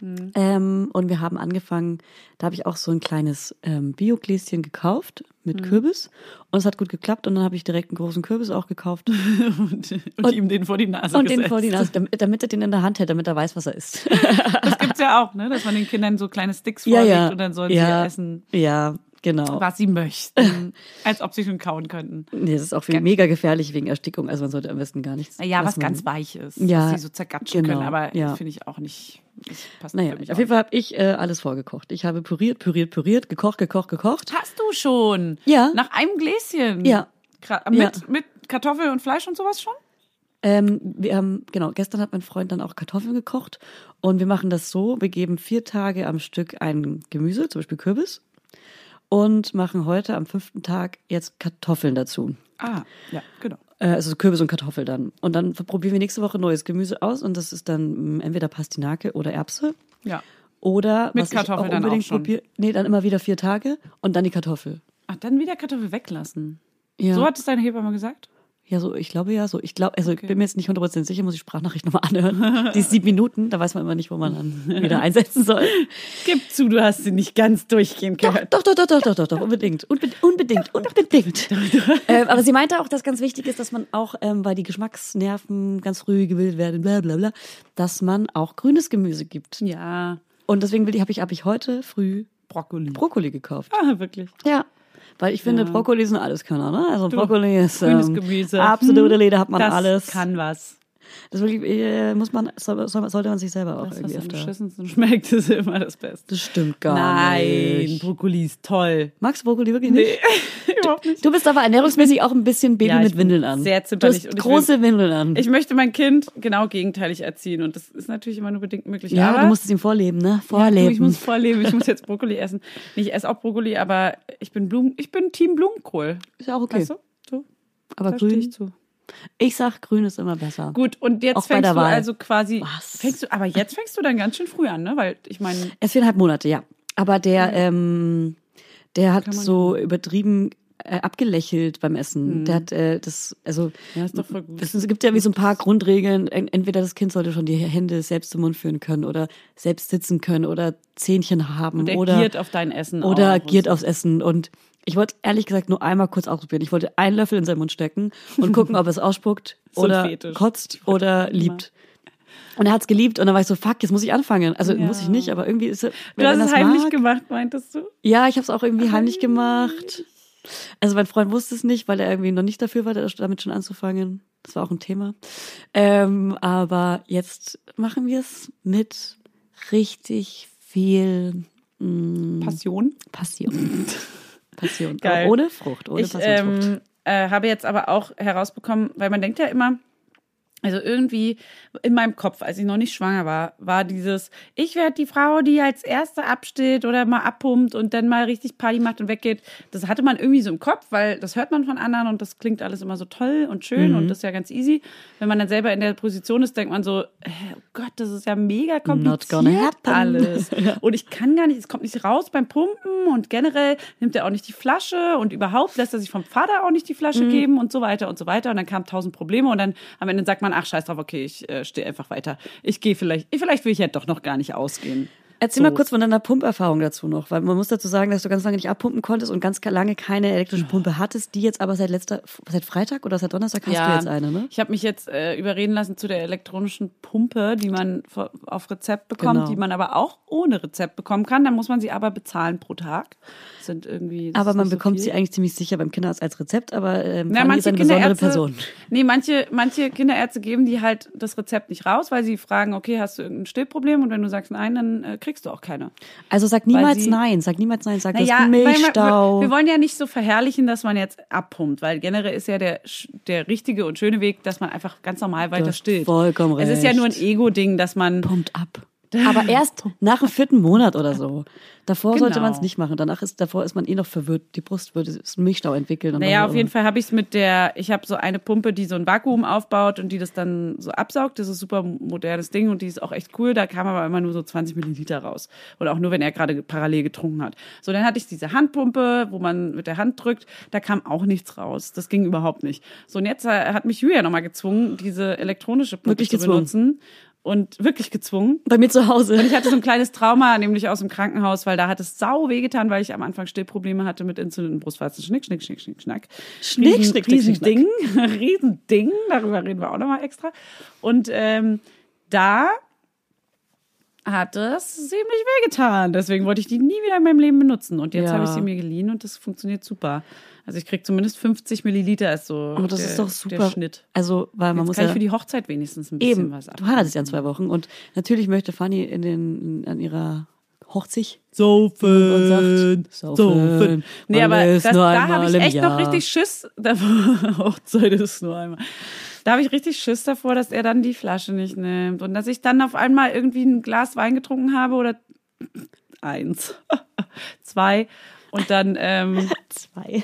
Hm. Ähm, und wir haben angefangen, da habe ich auch so ein kleines ähm, Biogläschen gekauft mit Hm. Kürbis. Und es hat gut geklappt. Und dann habe ich direkt einen großen Kürbis auch gekauft. und, und, ihm den vor die Nase und den gesetzt. vor die Nase, damit, damit er den in der Hand hält, damit er weiß, was er isst. Das gibt's ja auch, ne? Dass man den Kindern so kleine Sticks ja, vorlegt ja. und dann sollen ja, sie essen, Ja, genau. was sie möchten. als ob sie schon kauen könnten. Nee, das ist auch mega gefährlich wegen Erstickung. Also man sollte am besten gar nichts. Ja, was man- ganz weich ist, Ja, dass sie so zergatschen genau, können. Aber ja. finde ich auch nicht. Passt Naja, auf jeden Fall habe ich äh, alles vorgekocht. Ich habe püriert, püriert, püriert, gekocht, gekocht, gekocht. Hast du schon? Ja. Nach einem Gläschen? Ja. Gra- Ja. Mit, mit Kartoffel und Fleisch und sowas schon? Ähm, wir haben, genau, gestern hat mein Freund dann auch Kartoffeln gekocht und wir machen das so, wir geben vier Tage am Stück ein Gemüse, zum Beispiel Kürbis und machen heute am fünften Tag jetzt Kartoffeln dazu. Ah, ja, genau. Äh, also Kürbis und Kartoffel dann. Und dann probieren wir nächste Woche neues Gemüse aus und das ist dann mh, entweder Pastinake oder Erbse. Ja. Oder Mit was Kartoffel ich auch dann auch unbedingt schon. probiere. Nee, dann immer wieder vier Tage und dann die Kartoffel. Ach, dann wieder Kartoffel weglassen. Ja. So hat es deine Hebamme gesagt? Ja, so, ich glaube ja, so. Ich glaube, also ich bin mir jetzt nicht 100% sicher, muss ich Sprachnachricht nochmal anhören. Die sieben Minuten, da weiß man immer nicht, wo man dann wieder einsetzen soll. Gib zu, du hast sie nicht ganz durchgehend gehört. Doch, doch, doch, doch, doch, doch, doch, unbedingt. Unbe unbedingt, unbedingt. ähm, aber sie meinte auch, dass ganz wichtig ist, dass man auch, ähm, weil die Geschmacksnerven ganz früh gebildet werden, bla bla bla, dass man auch grünes Gemüse gibt. Ja, Und deswegen will ich, habe ich, hab ich heute früh Brokkoli. Brokkoli gekauft. ah, wirklich. Ja. Weil ich finde, Brokkoli sind alles Könner, ne? Also Brokkoli ist grünes ähm, Gemüse. absolute Leder, hat man das alles. kann was. Das wirklich, äh, muss man, soll, soll, sollte man sich selber auch Das, was irgendwie am öfter. beschissensten schmeckt, ist immer das Beste. Das stimmt gar Nein, nicht. Brokkoli ist toll. Magst du Brokkoli wirklich nicht? Nee, überhaupt nicht. Du bist aber ernährungsmäßig auch ein bisschen Baby Ja, mit Windeln an. sehr du zimperlich hast und ich große Windeln an. Ich möchte mein Kind genau gegenteilig erziehen und das ist natürlich immer nur bedingt möglich. ja, aber du musst es ihm vorleben, ne? Ja, du, Vorleben. ich muss vorleben, ich muss jetzt Brokkoli essen. Ich esse auch Brokkoli, aber ich bin Blumen, ich bin Team Blumenkohl. ist ja auch okay. Weißt du? So, aber da grün, ich ich, sag, grün ist immer besser. Gut, und jetzt Auch fängst du Wahl. also quasi, Was? fängst du, aber jetzt fängst du dann ganz schön früh an, ne? Weil ich meine, Erst viereinhalb Monate, ja. Aber der, ähm, der hat so übertrieben äh, abgelächelt beim Essen. Der hat äh, das, also. Ja, ist doch voll gut. Es, es gibt ja wie so ein paar Grundregeln. En- Entweder das Kind sollte schon die Hände selbst zum Mund führen können oder selbst sitzen können oder Zähnchen haben der oder giert auf dein Essen oder auch. giert aufs Essen. Und ich wollte ehrlich gesagt nur einmal kurz ausprobieren. Ich wollte einen Löffel in seinen Mund stecken und gucken, ob er es ausspuckt So oder kotzt oder liebt. Und er hat's geliebt und dann war ich so, fuck, jetzt muss ich anfangen. Also Ja. muss ich nicht, aber irgendwie ist er. Du hast es heimlich mag- gemacht, meintest du? Ja, ich habe es auch irgendwie heimlich gemacht. Also mein Freund wusste es nicht, weil er irgendwie noch nicht dafür war, damit schon anzufangen. Das war auch ein Thema. Ähm, aber jetzt machen wir es mit richtig viel mm, Passion. Passion. Passion. Geil. Ohne Frucht, ohne Ich Passionsfrucht. ähm, äh, habe jetzt aber auch herausbekommen, weil man denkt ja immer, also irgendwie in meinem Kopf, als ich noch nicht schwanger war, war dieses, ich werde die Frau, die als Erste abstillt oder mal abpumpt und dann mal richtig Party macht und weggeht. Das hatte man irgendwie so im Kopf, weil das hört man von anderen und das klingt alles immer so toll und schön Mhm. und das ist ja ganz easy. Wenn man dann selber in der Position ist, denkt man so, äh, oh Gott, das ist ja mega kompliziert alles. Und ich kann gar nicht, es kommt nicht raus beim Pumpen und generell nimmt er auch nicht die Flasche und überhaupt lässt er sich vom Vater auch nicht die Flasche Mhm. geben und so weiter und so weiter. Und dann kamen tausend Probleme und dann am Ende sagt man, ach scheiß drauf, okay, ich äh, stehe einfach weiter. Ich gehe vielleicht, vielleicht will ich ja doch noch gar nicht ausgehen. Erzähl mal kurz von deiner Pumperfahrung dazu noch, weil man muss dazu sagen, dass du ganz lange nicht abpumpen konntest und ganz lange keine elektrische Pumpe hattest, die jetzt aber seit letzter, seit Freitag oder seit Donnerstag hast du jetzt eine, ne? Ich habe mich jetzt äh, überreden lassen zu der elektronischen Pumpe, die man auf Rezept bekommt, Genau. die man aber auch ohne Rezept bekommen kann. Dann muss man sie aber bezahlen pro Tag. Das sind irgendwie. Aber man so bekommt viel. sie eigentlich ziemlich sicher beim Kinderarzt als Rezept, aber ähm, Ja, Fanny ist eine besondere Person. Nee, manche, manche Kinderärzte geben die halt das Rezept nicht raus, weil sie fragen, okay, hast du irgendein Stillproblem? Und wenn du sagst nein, dann äh, kriegst du auch keine. Also sag niemals sie- nein, sag niemals nein, sag das Naja, man- Milchstau. wir wollen ja nicht so verherrlichen, dass man jetzt abpumpt, weil generell ist ja der, der richtige und schöne Weg, dass man einfach ganz normal weiter stillt. vollkommen Es ist ja nur ein recht. Ego-Ding, dass man Pumpt ab. Aber erst nach dem vierten Monat oder so. Davor sollte Genau. man es nicht machen. Danach ist, davor ist man eh noch verwirrt. Die Brust würde einen Milchstau entwickeln. und Naja, auf jeden Fall habe ich es mit der, ich habe so eine Pumpe, die so ein Vakuum aufbaut und die das dann so absaugt. Das ist ein super modernes Ding und die ist auch echt cool. Da kam aber immer nur so 20 Milliliter raus. Und auch nur, wenn er gerade parallel getrunken hat. So, dann hatte ich diese Handpumpe, wo man mit der Hand drückt. Da kam auch nichts raus. Das ging überhaupt nicht. So, und jetzt äh, hat mich Julia nochmal gezwungen, diese elektronische Pumpe Wirklich zu gezwungen? benutzen. Und wirklich gezwungen. Bei mir zu Hause. Und ich hatte so ein kleines Trauma, nämlich aus dem Krankenhaus, weil da hat es sau wehgetan, weil ich am Anfang Stillprobleme hatte mit und Brustwarzen. Schnick, schnick, schnick, schnick, schnack. Schnick, Riesen, schnick, schnick, schnick, Riesending, Riesending. Darüber reden wir auch nochmal extra. Und ähm, da hat es ziemlich wehgetan. Deswegen wollte ich die nie wieder in meinem Leben benutzen. Und jetzt Ja. habe ich sie mir geliehen und das funktioniert super. Also ich krieg zumindest 50 Milliliter ist so Aber das der, ist doch super. Schnitt. Also, weil man Jetzt muss kann ja ich für die Hochzeit wenigstens ein bisschen eben. was ab. Du heiratest ja in zwei Wochen und natürlich möchte Fanny in den an ihrer Hochzeit Saufen, und sagt, saufen. Nee, aber das, da habe ich echt noch richtig Schiss davor. Hochzeit ist nur einmal. Da habe ich richtig Schiss davor, dass er dann die Flasche nicht nimmt und dass ich dann auf einmal irgendwie ein Glas Wein getrunken habe oder eins, zwei und dann ähm, Zwei.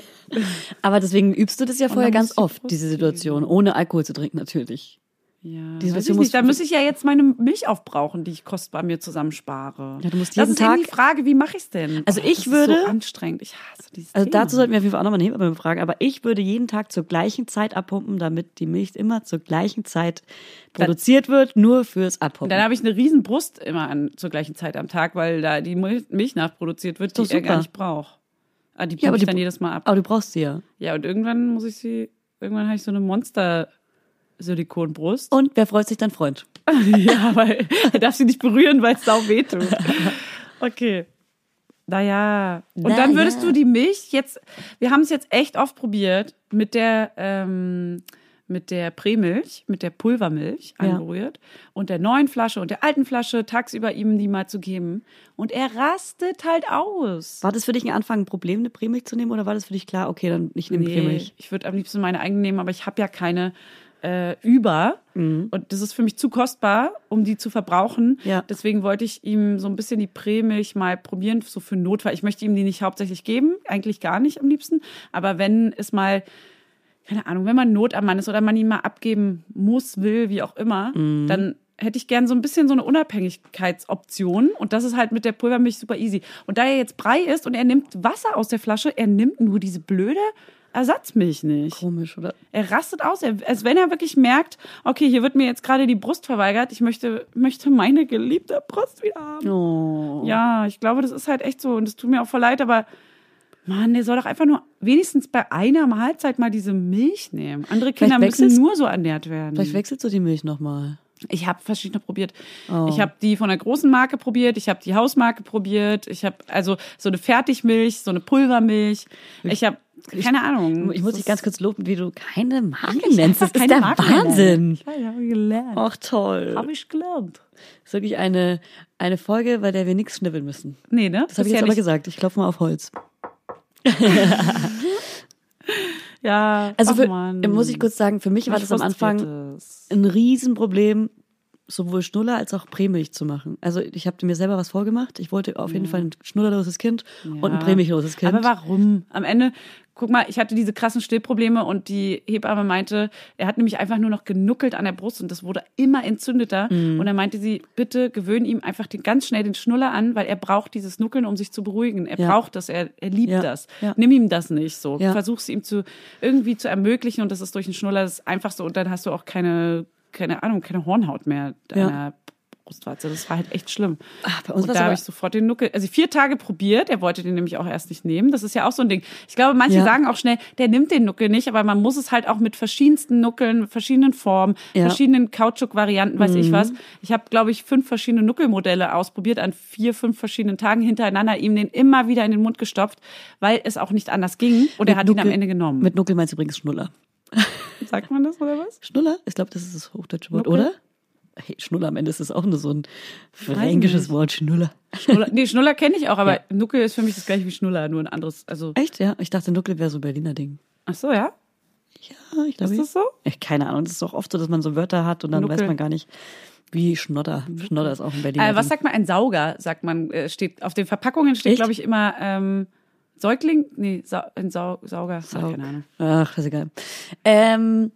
Aber deswegen übst du das ja vorher ganz oft, diese Situation, ohne Alkohol zu trinken natürlich. Ja, Die Situation ich muss- nicht, da muss ich ja jetzt meine Milch aufbrauchen, die ich kostbar mir zusammenspare. Ja, du musst das jeden ist eben Tag- die Frage, wie mache ich es denn? Also ich das ist würde- so anstrengend. Ich hasse dieses Also Thema. dazu sollten wir auf jeden Fall auch nochmal eine Hebamme befragen, aber ich würde jeden Tag zur gleichen Zeit abpumpen, damit die Milch immer zur gleichen Zeit produziert wird, nur fürs Abpumpen. dann habe ich eine riesen Brust immer an, zur gleichen Zeit am Tag, weil da die Mil- Milch nachproduziert wird, die er gar nicht braucht. Ah, die Ja, pumpe aber ich die dann jedes Mal ab. aber du brauchst sie ja. Ja, und irgendwann muss ich sie, irgendwann habe ich so eine Monster-Silikonbrust. Und wer freut sich, dein Freund. ja, weil er darf sie nicht berühren, weil es sau weh tut. Okay. Naja. Und dann würdest Naja. du die Milch jetzt, wir haben es jetzt echt oft probiert mit der, ähm, mit der Prämilch, mit der Pulvermilch Ja. angerührt und der neuen Flasche und der alten Flasche tagsüber ihm die mal zu geben. Und er rastet halt aus. War das für dich ein Anfang ein Problem, eine Prämilch zu nehmen oder war das für dich klar, okay, dann ich nehme Prämilch? ich würde am liebsten meine eigene nehmen, aber ich habe ja keine äh, über. Mhm. Und das ist für mich zu kostbar, um die zu verbrauchen. Ja. Deswegen wollte ich ihm so ein bisschen die Prämilch mal probieren, so für Notfall. Ich möchte ihm die nicht hauptsächlich geben, eigentlich gar nicht am liebsten. Aber wenn es mal, keine Ahnung, wenn man Not am Mann ist oder man ihn mal abgeben muss, will, wie auch immer, Mhm. dann hätte ich gern so ein bisschen so eine Unabhängigkeitsoption. Und das ist halt mit der Pulvermilch super easy. Und da er jetzt Brei ist und er nimmt Wasser aus der Flasche, er nimmt nur diese blöde Ersatzmilch nicht. Komisch, oder? Er rastet aus, er, als wenn er wirklich merkt, okay, hier wird mir jetzt gerade die Brust verweigert, ich möchte, möchte meine geliebte Brust wieder haben. Oh. Ja, ich glaube, das ist halt echt so und es tut mir auch voll leid, aber Mann, der soll doch einfach nur wenigstens bei einer Mahlzeit mal diese Milch nehmen. Andere Kinder müssen nur so ernährt werden. Vielleicht wechselst du die Milch nochmal. Ich habe verschiedene probiert. Oh. Ich habe die von der großen Marke probiert, ich habe die Hausmarke probiert, ich habe also so eine Fertigmilch, so eine Pulvermilch. Ich habe keine Ahnung. Ich muss dich Das ganz kurz loben, wie du keine Marken nennst. Das ist keine der Marken. Wahnsinn. Ich weiß, habe ich gelernt. Ach toll. Habe ich gelernt. Das ist wirklich eine, eine Folge, bei der wir nichts schnibbeln müssen. Nee, ne? Das habe ich jetzt aber gesagt. Ich klopfe mal auf Holz. Ja. Also für, muss ich kurz sagen, für mich war das am Anfang ein Riesenproblem, sowohl Schnuller als auch Prämilch zu machen. Also ich habe mir selber was vorgemacht. Ich wollte auf jeden Fall ein schnullerloses Kind und ein Ja. prämilchloses Kind. Aber warum? Am Ende, guck mal, ich hatte diese krassen Stillprobleme und die Hebamme meinte, er hat nämlich einfach nur noch genuckelt an der Brust und das wurde immer entzündeter. Mhm. Und dann meinte sie, bitte gewöhn ihm einfach den, ganz schnell den Schnuller an, weil er braucht dieses Nuckeln, um sich zu beruhigen. Er Ja. braucht das, er, er liebt Ja. das. Ja. Nimm ihm das nicht so. Ja. Versuch es ihm zu irgendwie zu ermöglichen und das ist durch den Schnuller das ist einfach so und dann hast du auch keine, keine Ahnung, keine Hornhaut mehr deiner Brustwarze. Das war halt echt schlimm. Ach, bei uns und da habe ich sofort den Nuckel, also vier Tage probiert. Er wollte den nämlich auch erst nicht nehmen. Das ist ja auch so ein Ding. Ich glaube, manche Ja. sagen auch schnell, der nimmt den Nuckel nicht, aber man muss es halt auch mit verschiedensten Nuckeln, mit verschiedenen Formen, Ja. Mhm. verschiedenen Kautschuk-Varianten, weiß ich was. Ich habe, glaube ich, fünf verschiedene Nuckelmodelle ausprobiert an vier, fünf verschiedenen Tagen hintereinander, ihm den immer wieder in den Mund gestopft, weil es auch nicht anders ging. Und er Mit hat ihn am Nuckel- Ende genommen. Mit Nuckel meinst du übrigens Schnuller. Sagt man das oder was? Schnuller? Ich glaube, das ist das hochdeutsche Wort, Nuckel? oder? Hey, Schnuller am Ende ist das auch nur so ein fränkisches. Wort, Schnuller. Schnuller, nee, Schnuller kenne ich auch, aber Nuckel ist für mich das gleiche wie Schnuller, nur ein anderes. Also, Echt? Ja, ich dachte, Nuckel wäre so ein Berliner Ding. ach so, ja? Ja, ich glaube. Ist das so? Ich, keine Ahnung. Es ist doch oft so, dass man so Wörter hat und dann Nuckel. weiß man gar nicht, wie Schnodder. Schnodder ist auch ein Berliner Äh, was Ding. sagt man? Ein Sauger, sagt man. Äh, steht auf den Verpackungen steht, glaube ich, immer ähm, Säugling. Nee, Sa ein Sau Sauger. Ach, Sau- keine Ahnung. Ach, ist egal. Ähm,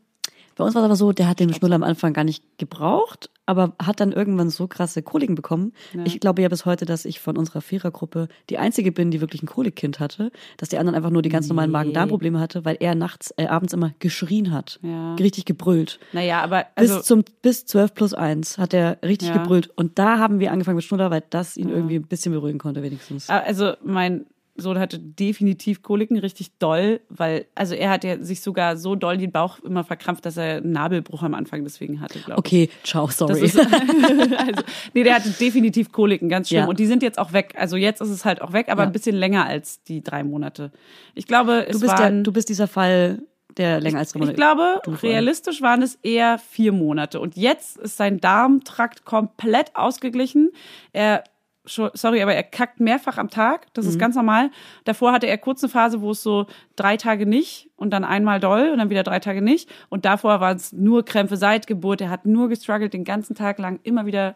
bei uns war es aber so, der hat den Schnuller am Anfang gar nicht gebraucht, aber hat dann irgendwann so krasse Koliken bekommen. Ich glaube ja bis heute, dass ich von unserer Vierergruppe die einzige bin, die wirklich ein Kolikkind hatte, dass die anderen einfach nur die ganz normalen Magen-Darm-Probleme hatte, weil er nachts, äh, abends immer geschrien hat. Ja. Richtig gebrüllt. Naja, aber also, bis zum bis 12 plus 1 hat er richtig Ja. gebrüllt. Und da haben wir angefangen mit Schnuller, weil das ihn irgendwie ein bisschen beruhigen konnte, wenigstens. also mein Sohn hatte definitiv Koliken richtig doll, weil, also er hat ja sich sogar so doll den Bauch immer verkrampft, dass er einen Nabelbruch am Anfang deswegen hatte, glaube ich. Okay, ciao, sorry. ist, also, nee, der hatte definitiv Koliken, ganz schlimm. Ja. Und die sind jetzt auch weg. Also jetzt ist es halt auch weg, aber Ja. ein bisschen länger als die drei Monate. Ich glaube, es du, bist der, waren, du bist dieser Fall, der länger als drei ich Monate glaube, Du vor realistisch waren es eher vier Monate. Und jetzt ist sein Darmtrakt komplett ausgeglichen. Er Sorry, aber er kackt mehrfach am Tag. Das Mhm. ist ganz normal. Davor hatte er kurz eine Phase, wo es so drei Tage nicht und dann einmal doll und dann wieder drei Tage nicht. Und davor waren es nur Krämpfe seit Geburt. Er hat nur gestruggelt den ganzen Tag lang, immer wieder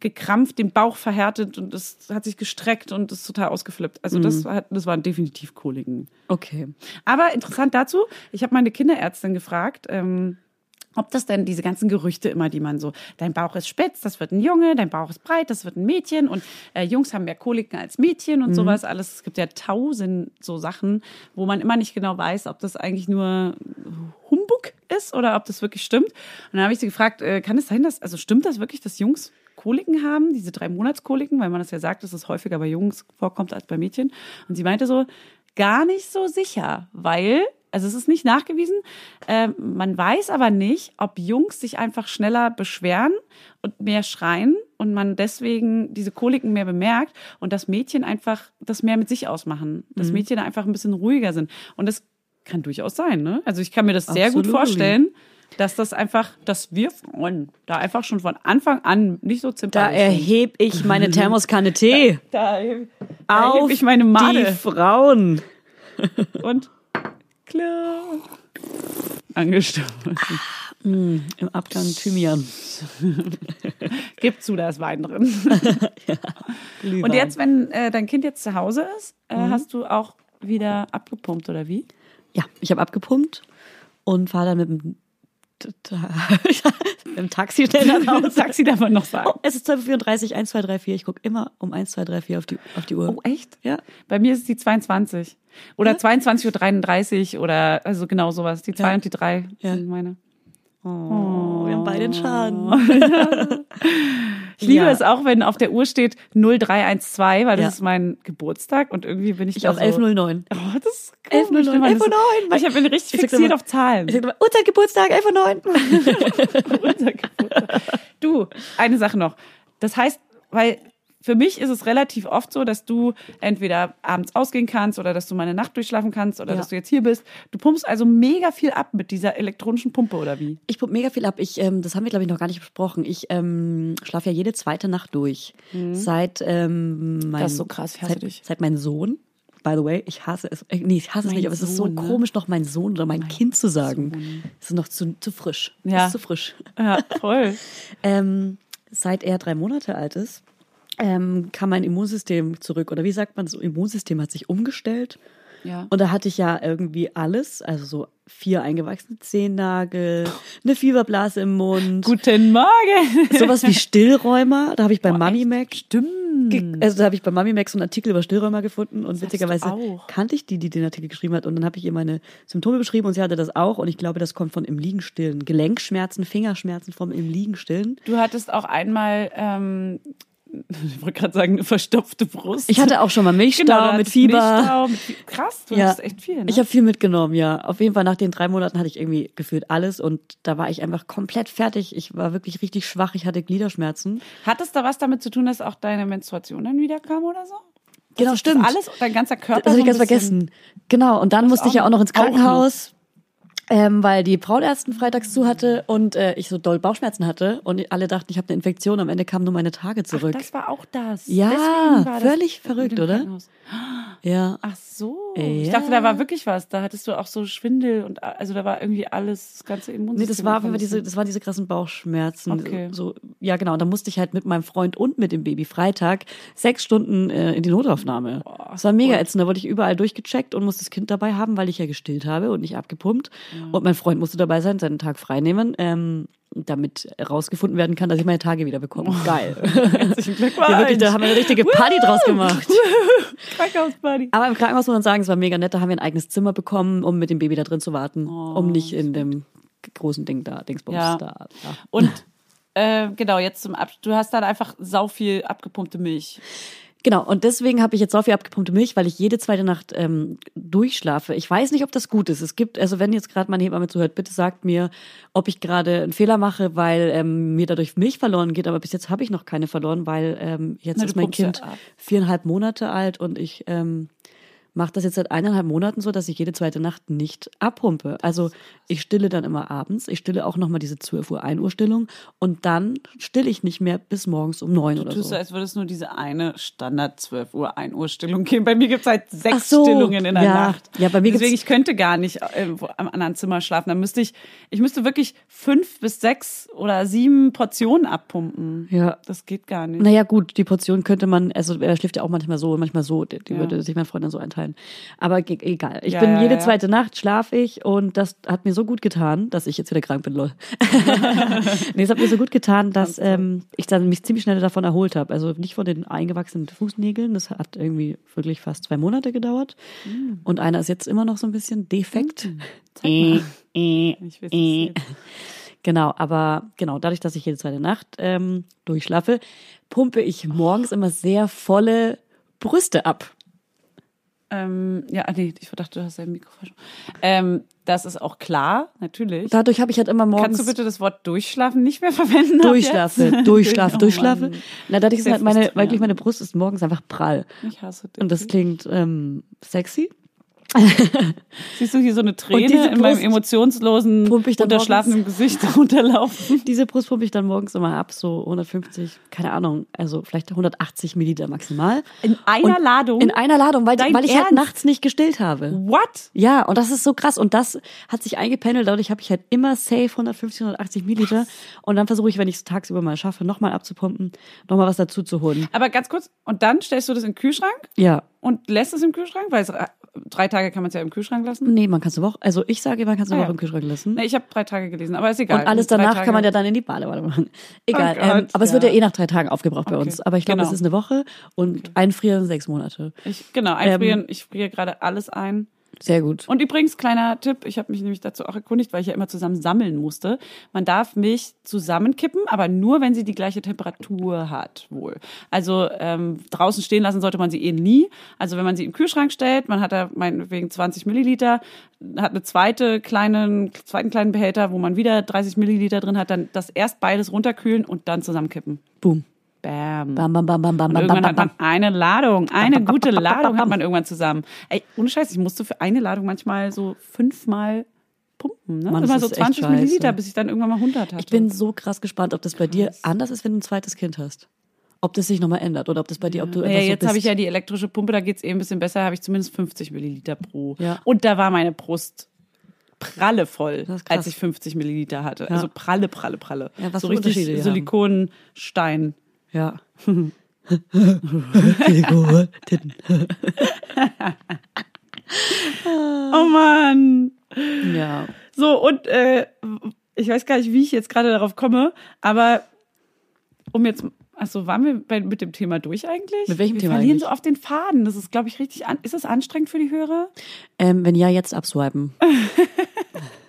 gekrampft, den Bauch verhärtet und es hat sich gestreckt und ist total ausgeflippt. Also Mhm. das, hat, das waren definitiv Koliken. Okay. Aber interessant dazu, ich habe meine Kinderärztin gefragt, ähm, ob das denn diese ganzen Gerüchte immer, die man so, dein Bauch ist spitz, das wird ein Junge, dein Bauch ist breit, das wird ein Mädchen und äh, Jungs haben mehr Koliken als Mädchen und sowas alles. Es gibt ja tausend so Sachen, wo man immer nicht genau weiß, ob das eigentlich nur Humbug ist oder ob das wirklich stimmt. Und dann habe ich sie gefragt, äh, kann es sein, dass, also stimmt das wirklich, dass Jungs Koliken haben, diese drei Monatskoliken, weil man das ja sagt, dass es häufiger bei Jungs vorkommt als bei Mädchen. Und sie meinte so, gar nicht so sicher, weil, also es ist nicht nachgewiesen, ähm, man weiß aber nicht, ob Jungs sich einfach schneller beschweren und mehr schreien und man deswegen diese Koliken mehr bemerkt und das Mädchen einfach das mehr mit sich ausmachen, dass Mädchen einfach ein bisschen ruhiger sind. Und das kann durchaus sein, ne? Also ich kann mir das sehr gut Absolutely. vorstellen, dass das einfach, dass wir Frauen da einfach schon von Anfang an nicht so Da zimperlich sind. erhebe ich meine Thermoskanne Tee Da, da auf heb ich meine Made die Frauen. und klar angestoßen. Im Abgang Thymian. Gib zu, da ist Wein drin. Und jetzt, wenn äh, dein Kind jetzt zu Hause ist, äh, hast du auch wieder abgepumpt oder wie? Ja, ich habe abgepumpt und fahre dann mit dem, dem Taxi schnell Hause. Taxi darf man noch sagen. Oh, es ist 12.34 Uhr, 1, 2, 3, 4. Ich gucke immer um 1, 2, 3, 4 auf die, auf die Uhr. Oh, echt? Ja. Bei mir ist es die 22. Oder 22.33 Uhr oder also genau sowas. Die 2 Ja. und die 3 Ja. sind meine. Oh, wir haben beide einen Schaden. Ich liebe Ja. es auch, wenn auf der Uhr steht 0312, weil das Ja. ist mein Geburtstag und irgendwie bin ich, Ich da auch so. 1109. Oh, das ist 11.09, man das- 11.09, Ich bin richtig Ich fixiert immer- auf Zahlen. Ich sag immer, unser Geburtstag, 11.09. Unser Geburtstag. Du, eine Sache noch. Das heißt, weil für mich ist es relativ oft so, dass du entweder abends ausgehen kannst oder dass du mal eine Nacht durchschlafen kannst oder Ja. dass du jetzt hier bist. Du pumpst also mega viel ab mit dieser elektronischen Pumpe oder wie? Ich pumpe mega viel ab. Ich, ähm, das haben wir, glaube ich, noch gar nicht besprochen. Ich ähm, schlafe ja jede zweite Nacht durch. Seit ähm, mein, Mhm. Das ist so krass, ich hasse seit, dich. seit mein Sohn. By the way, ich hasse es. äh, Nee, ich hasse es Mein nicht, aber es ist so Sohn, ne? komisch, noch mein Sohn oder mein, Kind zu sagen. Es ist noch zu, zu frisch. Es Ja. ist zu frisch. Ja, voll. Ähm, seit er drei Monate alt ist, ähm, kam mein Immunsystem zurück. Oder wie sagt man, das Immunsystem hat sich umgestellt. Ja. Und da hatte ich ja irgendwie alles, also so vier eingewachsene Zehennagel, eine Fieberblase im Mund, Guten Morgen. sowas wie Stillräumer. Da habe ich bei Mami Mac, Stimmt. also da habe ich bei Mami Mac so einen Artikel über Stillräumer gefunden und du witzigerweise kannte ich die, die den Artikel geschrieben hat und dann habe ich ihr meine Symptome beschrieben und sie hatte das auch und ich glaube, das kommt von im Liegen stillen. Gelenkschmerzen, Fingerschmerzen vom im Liegen stillen. Du hattest auch einmal, ähm, ich wollte gerade sagen, eine verstopfte Brust. Ich hatte auch schon mal Milchstau Genau, mit Fieber. Milchstau, mit Fie- Krass, du Ja. hattest echt viel. Ne? Ich habe viel mitgenommen, ja. Auf jeden Fall nach den drei Monaten hatte ich irgendwie gefühlt alles und da war ich einfach komplett fertig. Ich war wirklich richtig schwach. Ich hatte Gliederschmerzen. Hat es da was damit zu tun, dass auch deine Menstruation dann wieder kam oder so? Genau, stimmt. Alles, dein ganzer Körper. Das habe ich so ganz vergessen. Genau. Und dann musste ich ja auch noch ins. Krankenhaus. Ähm, weil die Frauenärztin freitags zu hatte und äh, ich so doll Bauchschmerzen hatte und alle dachten, ich habe eine Infektion. Am Ende kamen nur meine Tage zurück. Ach, das war auch das. Ja, das völlig verrückt, oder? Ja. Ach so. Ja. Ich dachte, da war wirklich was. Da hattest du auch so Schwindel und also da war irgendwie alles, das ganze Immunsystem. Nee, das war Fall alles diese, das waren diese krassen Bauchschmerzen. Okay. So, ja, genau. Und da musste ich halt mit meinem Freund und mit dem Baby Freitag sechs Stunden äh, in die Notaufnahme. das war mega ätzend. Da wurde ich überall durchgecheckt und musste das Kind dabei haben, weil ich ja gestillt habe und nicht abgepumpt. Und mein Freund musste dabei sein, seinen Tag frei nehmen, ähm, damit herausgefunden werden kann, dass ich meine Tage wieder bekomme. Geil. Herzlichen Glückwunsch. Ja, wirklich, da haben wir eine richtige Party draus gemacht. Krankenhausparty. Aber im Krankenhaus muss man sagen, es war mega nett. Da haben wir ein eigenes Zimmer bekommen, um mit dem Baby da drin zu warten, um nicht in dem großen Ding da, Dingsbums Ja. da. Ja. Und äh, genau, jetzt zum Abschluss. Du hast dann einfach sau viel abgepumpte Milch. Genau, und deswegen habe ich jetzt so viel abgepumpte Milch, weil ich jede zweite Nacht ähm, durchschlafe. Ich weiß nicht, ob das gut ist. Es gibt, also wenn jetzt gerade meine Hebamme zuhört, bitte sagt mir, ob ich gerade einen Fehler mache, weil ähm, mir dadurch Milch verloren geht. Aber bis jetzt habe ich noch keine verloren, weil ähm, jetzt Na, ist mein Kind viereinhalb Monate alt und ich ähm, mache das jetzt seit eineinhalb Monaten so, dass ich jede zweite Nacht nicht abpumpe. Also ich stille dann immer abends. Ich stille auch nochmal diese 12 Uhr 1 Uhr Stillung und dann stille ich nicht mehr bis morgens um neun oder Du tust so. so, als würde es nur diese eine Standard 12 Uhr, 1 Uhr Stillung geben. Bei mir gibt es halt sechs so, Stillungen in der ja. Nacht. Ja, bei mir Deswegen, ich könnte gar nicht äh, am anderen Zimmer schlafen. Dann müsste ich, ich müsste wirklich fünf bis sechs oder sieben Portionen abpumpen. Ja. Das geht gar nicht. Naja, gut, die Portion könnte man, also er schläft ja auch manchmal so und manchmal so, die, die Ja. würde sich mein Freund dann so einteilen. Aber ge- egal. Ich Ja, bin jede ja. zweite Nacht schlafe ich und das hat mir so gut getan, dass ich jetzt wieder krank bin, lol. nee, es hat mir so gut getan, dass ähm, ich dann mich ziemlich schnell davon erholt habe. Also nicht von den eingewachsenen Fußnägeln, das hat irgendwie wirklich fast zwei Monate gedauert. Mm. Und einer ist jetzt immer noch so ein bisschen defekt. Zeig Äh, mal. äh, Ich es äh. Genau, aber genau, dadurch, dass ich jede zweite Nacht ähm, durchschlafe, pumpe ich morgens immer sehr volle Brüste ab. Ähm, ja, nee, ich dachte, du hast dein Mikro falsch. Ähm, das ist auch klar, natürlich. Dadurch habe ich halt immer morgens Kannst du bitte das Wort durchschlafen nicht mehr verwenden? durchschlafe, durchschlafe, Oh durchschlafe. Mann. Na, dadurch ist halt meine, wirklich meine Brust ist morgens einfach prall. Ich hasse dich. Und das klingt ähm, sexy. Siehst du hier so eine Träne diese in meinem emotionslosen, unterschlafenen Gesicht runterlaufen? Diese Brust pumpe ich dann morgens immer ab, so 150, keine Ahnung, also vielleicht 180 Milliliter maximal. In einer Und Ladung? In einer Ladung, weil, Dein weil ich halt Ernst? nachts nicht gestillt habe. What? Ja, und das ist so krass. Und das hat sich eingependelt. Dadurch habe ich halt immer safe 150, 180 Milliliter. Und dann versuche ich, wenn ich es tagsüber mal schaffe, nochmal abzupumpen, nochmal was dazu zu holen. Aber ganz kurz, und dann stellst du das in den Kühlschrank Ja. Und lässt es im Kühlschrank? Weil es, äh, drei Tage kann man es ja im Kühlschrank lassen. Nee, man kann es eine Woche, also ich sage, man kann es eine Ah, Woche ja. im Kühlschrank lassen. Nee, ich habe drei Tage gelesen, aber ist egal. Und alles danach Tage- kann man ja dann in die Badewanne machen. Egal. Oh Gott, ähm, aber es wird ja ja. eh nach drei Tagen aufgebraucht bei Okay, uns. Aber ich glaube, genau. es ist eine Woche und einfrieren sechs Monate. Ich, genau, Ähm, einfrieren. ich friere gerade alles ein. Sehr gut. Und übrigens, kleiner Tipp, ich habe mich nämlich dazu auch erkundigt, weil ich ja immer zusammen sammeln musste. Man darf Milch zusammenkippen, aber nur, wenn sie die gleiche Temperatur hat, wohl. Also ähm, draußen stehen lassen sollte man sie eh nie. Also wenn man sie im Kühlschrank stellt, man hat da meinetwegen 20 Milliliter, hat eine zweite kleinen, zweiten kleinen Behälter, wo man wieder 30 Milliliter drin hat, dann das erst beides runterkühlen und dann zusammenkippen. Boom. Bam. Bam, bam, bam, bam, bam, Und bam, irgendwann bam, hat man bam. eine Ladung, eine gute Ladung hat man irgendwann zusammen. Ey, ohne Scheiß, ich musste für eine Ladung manchmal so fünfmal pumpen. Ne? Mann, das Immer so ist echt 20 Milliliter, bis ich dann irgendwann mal 100 hatte. Ich bin so krass gespannt, ob das bei dir anders ist, wenn du ein zweites Kind hast. Ob das sich nochmal ändert oder ob das bei dir, ob du naja, einfach so jetzt habe ich ja die elektrische Pumpe, da geht's eh ein bisschen besser, habe ich zumindest 50 Milliliter pro. Ja. Und da war meine Brust pralle voll, krass. als ich 50 Milliliter hatte. Ja. Also pralle, pralle, pralle. Ja, was so richtig Unterschiede Ja. Oh Mann. ja. So, und äh, ich weiß gar nicht, wie ich jetzt gerade darauf komme, aber um jetzt. Achso, waren wir bei, mit dem Thema durch eigentlich? Mit welchem wir Thema verlieren eigentlich? so auf den Faden. Das ist, glaube ich, richtig. An ist das anstrengend für die Hörer? Ähm, wenn ja, jetzt abswipen.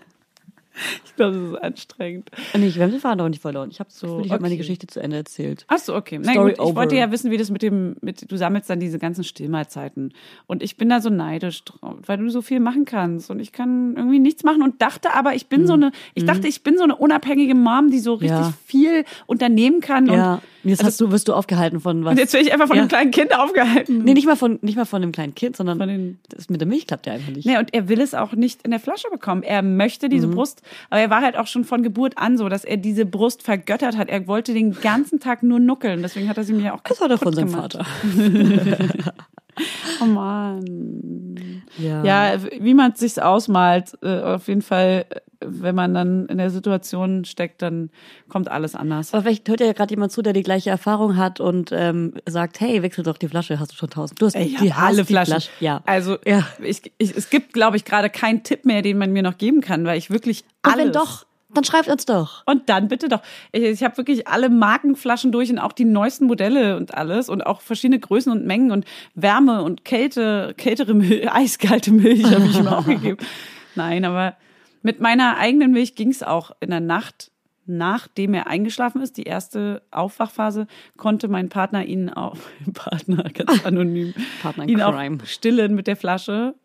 Ich glaube, das ist anstrengend. Nee, ich habe Faden auch nicht verloren. Ich habe So, ich hab meine okay. Geschichte zu Ende erzählt. Ach so, okay. Story gut, ich wollte ja wissen, wie das mit dem, mit, du sammelst dann diese ganzen Stillmahlzeiten. Und ich bin da so neidisch drauf, weil du so viel machen kannst. Und ich kann irgendwie nichts machen und dachte aber, ich bin so eine, ich dachte, ich bin so eine unabhängige Mom, die so richtig Mhm. Ja. viel unternehmen kann. Ja. Und, jetzt also- hast du, wirst du aufgehalten von was? und jetzt werde ich einfach von Ja. einem kleinen Kind aufgehalten. Nee, nicht mal von, nicht mal von dem kleinen Kind, sondern Von den- das mit der Milch klappt ja einfach nicht. Nee, und er will es auch nicht in der Flasche bekommen. Er möchte diese Mhm. Brust, aber er war halt auch schon von Geburt an so, dass er diese Brust vergöttert hat. Er wollte den ganzen Tag nur nuckeln. Deswegen hat er sie mir auch Das hat er von seinem gemacht. Vater. Oh Mann. Ja. Ja, wie man es sich ausmalt, äh, auf jeden Fall, äh, wenn man dann in der Situation steckt, dann kommt alles anders. Aber vielleicht hört ja gerade jemand zu, der die gleiche Erfahrung hat und ähm, sagt, hey, wechsel doch die Flasche, hast du schon tausend. Du hast Ich die alle hast Flaschen. Flasche. Ja. Also Ja. ich, ich, es gibt, glaube ich, gerade keinen Tipp mehr, den man mir noch geben kann, weil ich wirklich Und alles. wenn doch, dann schreibt uns doch. Und dann bitte doch. Ich, ich habe wirklich alle Markenflaschen durch und auch die neuesten Modelle und alles und auch verschiedene Größen und Mengen und Wärme und Kälte, kältere Milch, eiskalte Milch habe ich ihm auch gegeben. Nein, aber mit meiner eigenen Milch ging's auch in der Nacht, nachdem er eingeschlafen ist. Die erste Aufwachphase konnte mein Partner ihn auch, Partner ganz anonym, Partner ihn Crime. auch stillen mit der Flasche.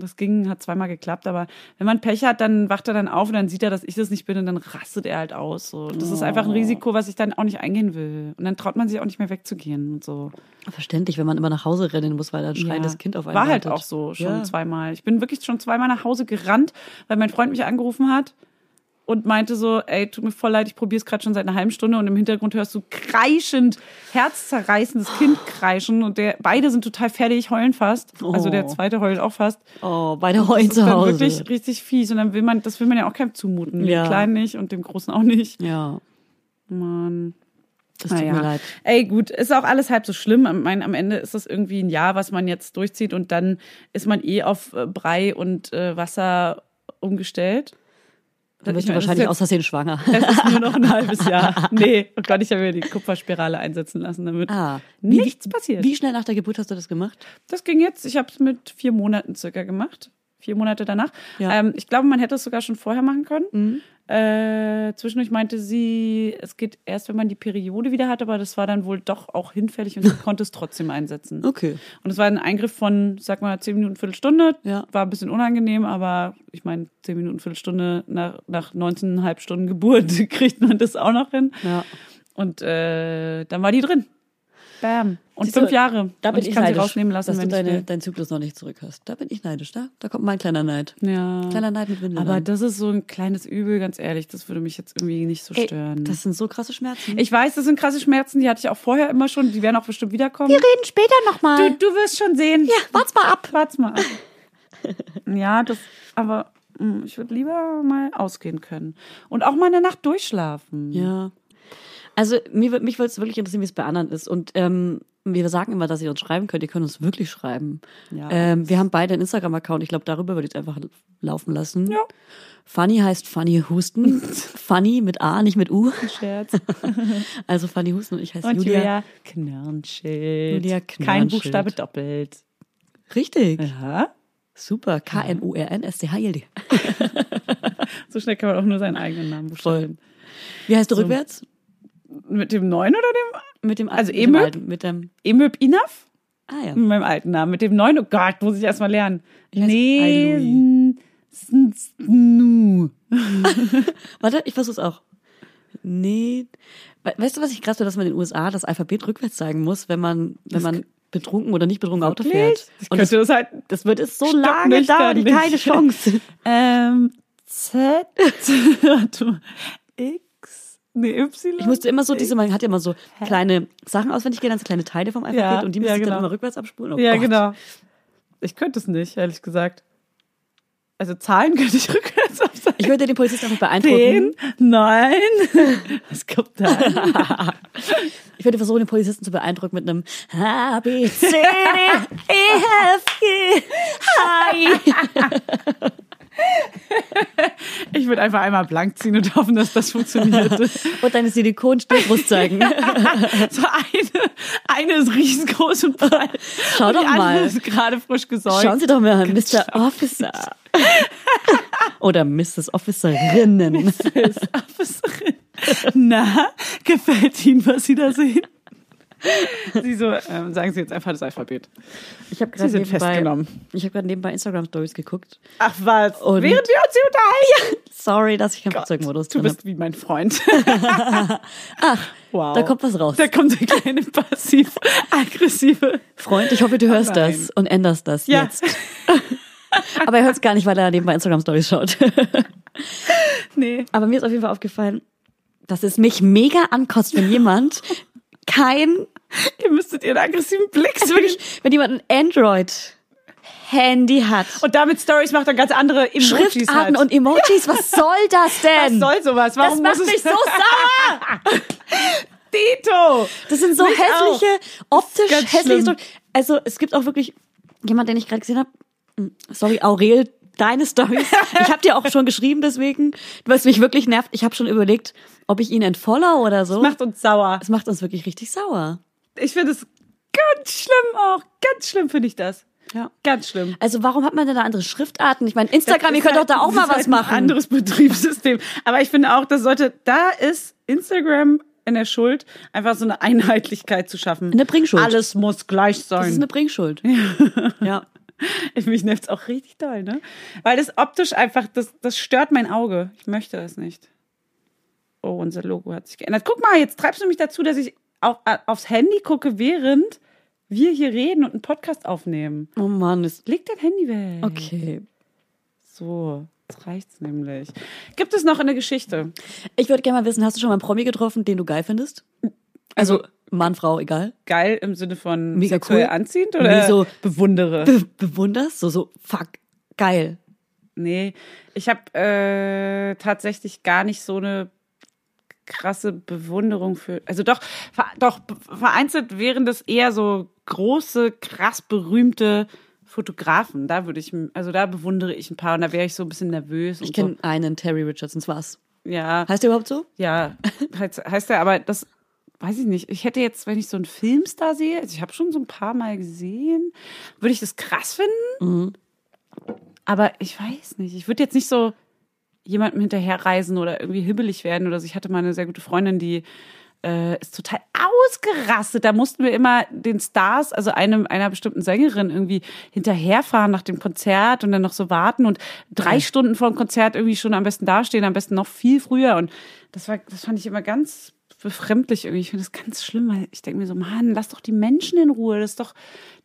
Das ging, hat zweimal geklappt, aber wenn man Pech hat, dann wacht er dann auf und dann sieht er, dass ich das nicht bin und dann rastet er halt aus. So. Das ist einfach ein Risiko, was ich dann auch nicht eingehen will. Und dann traut man sich auch nicht mehr wegzugehen und so. Verständlich, wenn man immer nach Hause rennen muss, weil da ein schreiendes Ja. Kind auf einen War halt wartet. auch so, schon Ja. zweimal. Ich bin wirklich schon zweimal nach Hause gerannt, weil mein Freund mich angerufen hat und meinte so, ey, tut mir voll leid, ich probiere es gerade schon seit einer halben Stunde und im Hintergrund hörst du kreischend, herzzerreißendes Kind kreischen und der, beide sind total fertig, heulen fast. Also der Oh. zweite heult auch fast. Oh, beide heulen Das ist zu Hause. wirklich richtig fies und dann will man, das will man ja auch keinem zumuten. Ja. Dem Kleinen nicht und dem Großen auch nicht. ja, Mann. das tut Naja. mir leid. Ey, gut, ist auch alles halb so schlimm. Am, mein, am Ende ist das irgendwie ein Jahr, was man jetzt durchzieht und dann ist man eh auf äh, Brei und äh, Wasser umgestellt. Dann Ich wirst du wahrscheinlich ist aus Versehen schwanger. jetzt- Es ist nur noch ein halbes Jahr. Nee, oh Gott, ich habe mir die Kupferspirale einsetzen lassen, damit Ah, nichts passiert. Wie schnell nach der Geburt hast du das gemacht? Das ging jetzt, ich habe es mit vier Monaten circa gemacht. Vier Monate danach. Ja. Ähm, ich glaube, man hätte es sogar schon vorher machen können. Mhm. Äh, zwischendurch meinte sie, es geht erst, wenn man die Periode wieder hat, aber das war dann wohl doch auch hinfällig und sie konnte es trotzdem einsetzen. Okay. Und es war ein Eingriff von, sag mal, zehn Minuten, Viertelstunde. Ja. War ein bisschen unangenehm, aber ich meine, zehn Minuten, Viertelstunde nach, nach 19,5 Stunden Geburt kriegt man das auch noch hin. Ja. Und äh, dann war die drin. Bam. Und Siehst du, fünf Jahre. Da und bin ich ich kann neidisch, sie rausnehmen lassen, dass wenn du deine, deinen Zyklus noch nicht zurück hast. Da bin ich neidisch. Da, da kommt mein kleiner Neid. Ja. Kleiner Neid mit Windeln. Aber an. das ist so ein kleines Übel, ganz ehrlich. Das würde mich jetzt irgendwie nicht so Ey, stören. das sind so krasse Schmerzen. ich weiß, das sind krasse Schmerzen, die hatte ich auch vorher immer schon. Die werden auch bestimmt wiederkommen. reden später nochmal. Du, du wirst schon sehen. Ja, wart's mal ab. Wart's mal ab. ja, das, aber mm, ich würde lieber mal ausgehen können. Und auch mal eine Nacht durchschlafen. Ja. Also mir, mich würde es wirklich interessieren, wie es bei anderen ist. Und ähm, wir sagen immer, dass ihr uns schreiben könnt. Ihr könnt uns wirklich schreiben. Ja. Ähm, wir haben beide einen Instagram-Account. Ich glaube, darüber würde ich es einfach laufen lassen. Ja. Funny heißt Funny Husten. Funny mit A, nicht mit U. Scherz. Also Funny Husten und ich heiße Und Julia. Julia Knörnschild. Julia Kein Knörnschild. Buchstabe doppelt. Richtig. Ja. Super. K-N-U-R-N-S-C-H-I-L-D. So schnell kann man auch nur seinen eigenen Namen buchstabieren. Wie heißt du rückwärts? Mit dem neuen oder dem? Mit dem Also mit dem Emöb? alten, mit dem. Emöb Inaf? Ah ja. Mit meinem alten Namen. Mit dem neuen, oh Gott, muss ich erst mal lernen. heißt Nee. Warte, ich versuch's auch. Nee. We- Weißt du, was ich krass finde, dass man in den USA das Alphabet rückwärts zeigen muss, wenn man, wenn man betrunken oder nicht betrunken Auto fährt? Ich das, das halt. das wird es so lange dauern, keine Chance. Ähm, Z. Nee, Y. Ich musste immer so diese, man hat ja immer so kleine Sachen auswendig gelernt, so kleine Teile vom Alphabet Ja, und die ja, musste ich genau. dann immer rückwärts abspulen. Oh ja, Gott. genau. Ich könnte es nicht, ehrlich gesagt. Also Zahlen könnte ich rückwärts aufsagen. Ich würde den Polizisten einfach beeindrucken. Zehn, neun. Was kommt da? Ich würde versuchen, den Polizisten zu beeindrucken mit einem A, B, C, D, E, F, G, H, I. Ich würde einfach einmal blank ziehen und hoffen, dass das funktioniert. Und deine Silikonstillbrust zeigen. So eine, eine ist riesengroß und breit. Schau und doch mal. ist gerade frisch gesäugt. Schauen Sie doch mal an, Mr. Officer. Oder Mrs. Officerinnen. Officerin. Na, gefällt Ihnen, was Sie da sehen? Sie so, ähm, sagen Sie jetzt einfach das Alphabet. Ich habe Sie gerade sind nebenbei, festgenommen. ich habe gerade nebenbei Instagram Stories geguckt. Ach was, Und- während wir uns hier unterhalten. Sorry, dass ich keinen Flugzeugmodus Du bist wie mein Freund. Ach, wow. Da kommt was raus. Da kommt der kleine passiv-aggressive. Freund, ich hoffe, du hörst nein. das und änderst das Ja. jetzt. Aber er hört es gar nicht, weil er nebenbei Instagram Stories schaut. Nee. Aber mir ist auf jeden Fall aufgefallen, dass es mich mega ankotzt, wenn jemand kein, Ihr müsstet ihren aggressiven Blick also wirklich, wenn jemand ein Android-Handy hat. Und damit Stories macht er ganz andere Emojis Schriftarten halt. und Emojis, was soll das Was denn? soll sowas? das Warum macht muss mich es so sauer! Dito! Das sind so Mich hässliche, optisch ganz hässliche schlimm. Stories. Also es gibt auch wirklich jemand, den ich gerade gesehen habe. Sorry, Aurel, deine Stories. Ich habe dir auch schon geschrieben, deswegen, was mich wirklich nervt. Ich habe schon überlegt, ob ich ihn entfollow oder so. Macht uns sauer. Das macht uns wirklich richtig sauer. Ich finde es ganz schlimm auch. Ganz schlimm finde ich das. Ja. Ganz schlimm. Also warum hat man denn da andere Schriftarten? Ich meine, Instagram, ihr Das könnt doch da halt- auch mal das was halt Ein machen. anderes Betriebssystem. Aber ich finde auch, das sollte, da ist Instagram in der Schuld, einfach so eine Einheitlichkeit zu schaffen. Eine Bringschuld. Alles muss gleich Das ist sein. eine Bringschuld. Ja. Mich nervt's auch richtig doll, ne? Weil das optisch einfach, das, das stört mein Auge. Ich möchte es nicht. Oh, unser Logo hat sich geändert. Guck mal, jetzt treibst du mich dazu, dass ich auf, aufs Handy gucke, während wir hier reden und einen Podcast aufnehmen. Oh Mann, ist Leg dein Handy weg. okay. So, jetzt reicht's nämlich. Gibt es noch eine Geschichte? Ich würde gerne mal wissen, hast du schon mal einen Promi getroffen, den du geil findest? Also Mann, Frau, egal. Geil im Sinne von Mega sexuell cool. anziehend oder Nee, so- bewundere? Be bewunderst? So, so, fuck, geil. Nee, ich habe äh, tatsächlich gar nicht so eine krasse Bewunderung für. Also doch, ver, doch vereinzelt wären das eher so große, krass berühmte Fotografen. Da würde ich, also da bewundere ich ein paar und da wäre ich so ein bisschen nervös. Ich kenne einen, Terry Richardsons, was? so. Ja, Heißt der überhaupt so? ja, heißt, heißt er, aber das weiß ich nicht. Ich hätte jetzt, wenn ich so einen Filmstar sehe, also ich habe schon so ein paar Mal gesehen, würde ich das krass finden. Mhm. Aber ich weiß nicht. Ich würde jetzt nicht so jemandem hinterherreisen oder irgendwie hibbelig werden oder so. Ich hatte mal eine sehr gute Freundin, die äh, ist total ausgerastet. Da mussten wir immer den Stars, also einem, einer bestimmten Sängerin irgendwie hinterherfahren nach dem Konzert und dann noch so warten und drei Stunden vor dem Konzert irgendwie schon am besten dastehen, am besten noch viel früher. Und das war, das fand ich immer ganz befremdlich irgendwie. Ich finde das ganz schlimm, weil ich denke mir so, Mann, lass doch die Menschen in Ruhe. Das ist doch,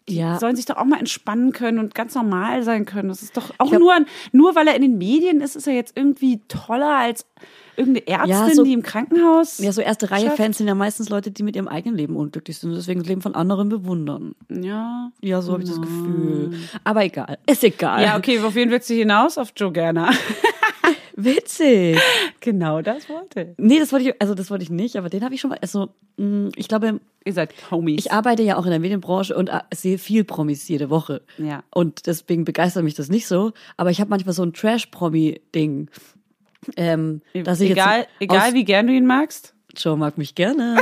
die Ja. sollen sich doch auch mal entspannen können und ganz normal sein können. Das ist doch auch glaub- nur, nur weil er in den Medien ist, ist er jetzt irgendwie toller als irgendeine Ärztin, Ja, so- die im Krankenhaus. Ja, so erste Reihe Schafft. Fans sind ja meistens Leute, die mit ihrem eigenen Leben unglücklich sind und deswegen das Leben von anderen bewundern. Ja. Ja, so habe ich das Gefühl. Aber egal. Ist egal. Ja, okay, auf wen willst du hinaus? Auf Joe Gerner. Witzig. genau das wollte. Nee, das wollte ich, also das wollte ich nicht, aber den habe ich schon mal, also mh, ich glaube, Ihr seid Homies. ich arbeite ja auch in der Medienbranche und äh, sehe viel Promis jede Woche. Ja. Und deswegen begeistert mich das nicht so, aber ich habe manchmal so ein Trash-Promi-Ding. Ähm, dass ich egal, jetzt egal wie gern du ihn magst. Joe mag mich gerne.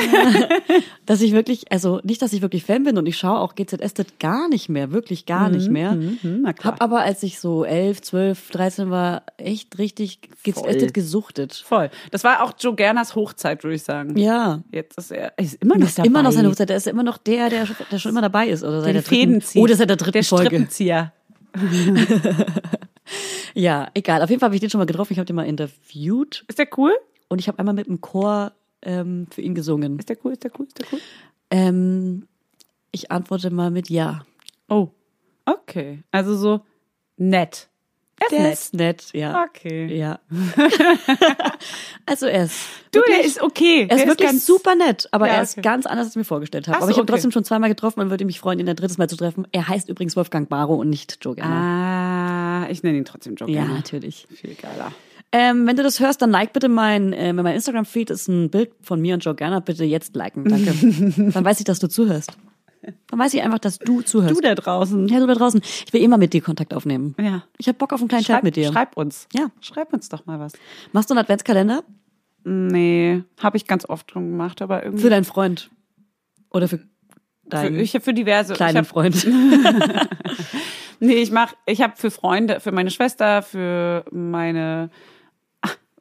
dass ich wirklich, also nicht, dass ich wirklich Fan bin und ich schaue auch GZSZ gar nicht mehr, wirklich gar nicht mehr. Mhm, na klar. Hab aber, als ich so 11, 12, 13 war, echt richtig Voll. GZSZ gesuchtet. Voll. Das war auch Joe Gerners Hochzeit, würde ich sagen. Ja. Jetzt ist er ist immer noch Das ist dabei. immer noch seine Hochzeit. Der ist immer noch der, der, der schon immer dabei ist. Oder der der Fäden zieht. Oh, das ist seit der dritten der Folge. Strippenzieher. Ja, egal. Auf jeden Fall habe ich den schon mal getroffen. Ich habe den mal interviewt Ist der cool? und ich habe einmal mit dem Chor ähm, für ihn gesungen. Ist der cool? Ist der cool? Ist der cool? Ähm, ich antworte mal mit Ja. Oh. Okay. Also so nett. Er ist Der nett. ist nett, ja. Okay. Ja. also er ist. Du, wirklich, der ist okay. er ist der wirklich ganz, super nett, aber Ja, er ist okay. ganz anders, als ich mir vorgestellt habe. So, aber ich habe okay. trotzdem schon zweimal getroffen und würde mich freuen, ihn ein drittes Mal zu treffen. Er heißt übrigens Wolfgang Barrow und nicht Joe Gerner. Ah, ich nenne ihn trotzdem Joe ja, Gerner. natürlich. Viel geiler. Ähm, wenn du das hörst, dann like bitte mein, äh, mein Instagram-Feed ist ein Bild von mir und Joe Gerner. Bitte jetzt liken, danke. dann weiß ich, dass du zuhörst. Dann weiß ich einfach, dass du zuhörst. Du da draußen. ja, du da draußen. Ich will immer mit dir Kontakt aufnehmen. Ja. Ich habe Bock auf einen kleinen Chat Schreib, mit dir. schreib uns. Ja. Schreib uns doch mal was. Machst du einen Adventskalender Nee, habe ich ganz oft schon gemacht, aber irgendwie. für deinen Freund? Oder für für, deinen ich habe für diverse. kleinen hab, Freund? Nee, ich mach, ich habe für Freunde, für meine Schwester, für meine,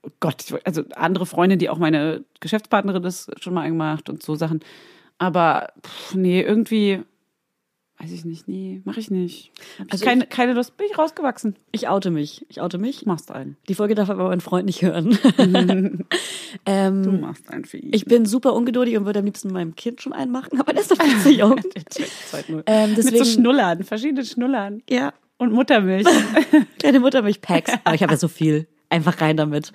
oh Gott, ich, also andere Freunde, die auch meine Geschäftspartnerin ist, schon mal gemacht und so Sachen. Aber pff, nee, irgendwie, weiß ich nicht, nee, mache ich nicht. Hab ich Also keine, keine Lust, bin ich rausgewachsen. Ich oute mich. Ich oute mich. Machst einen. Die Folge darf aber mein Freund nicht hören. ähm, Du machst einen für ihn. ich bin super ungeduldig und würde am liebsten meinem Kind schon einen machen, aber der ist doch viel zu jung. Ähm, Mit so deswegen- Schnullern, verschiedene Schnullern. Ja, Und Muttermilch. kleine Muttermilch-Packs. Aber ich habe ja so viel. Einfach rein damit.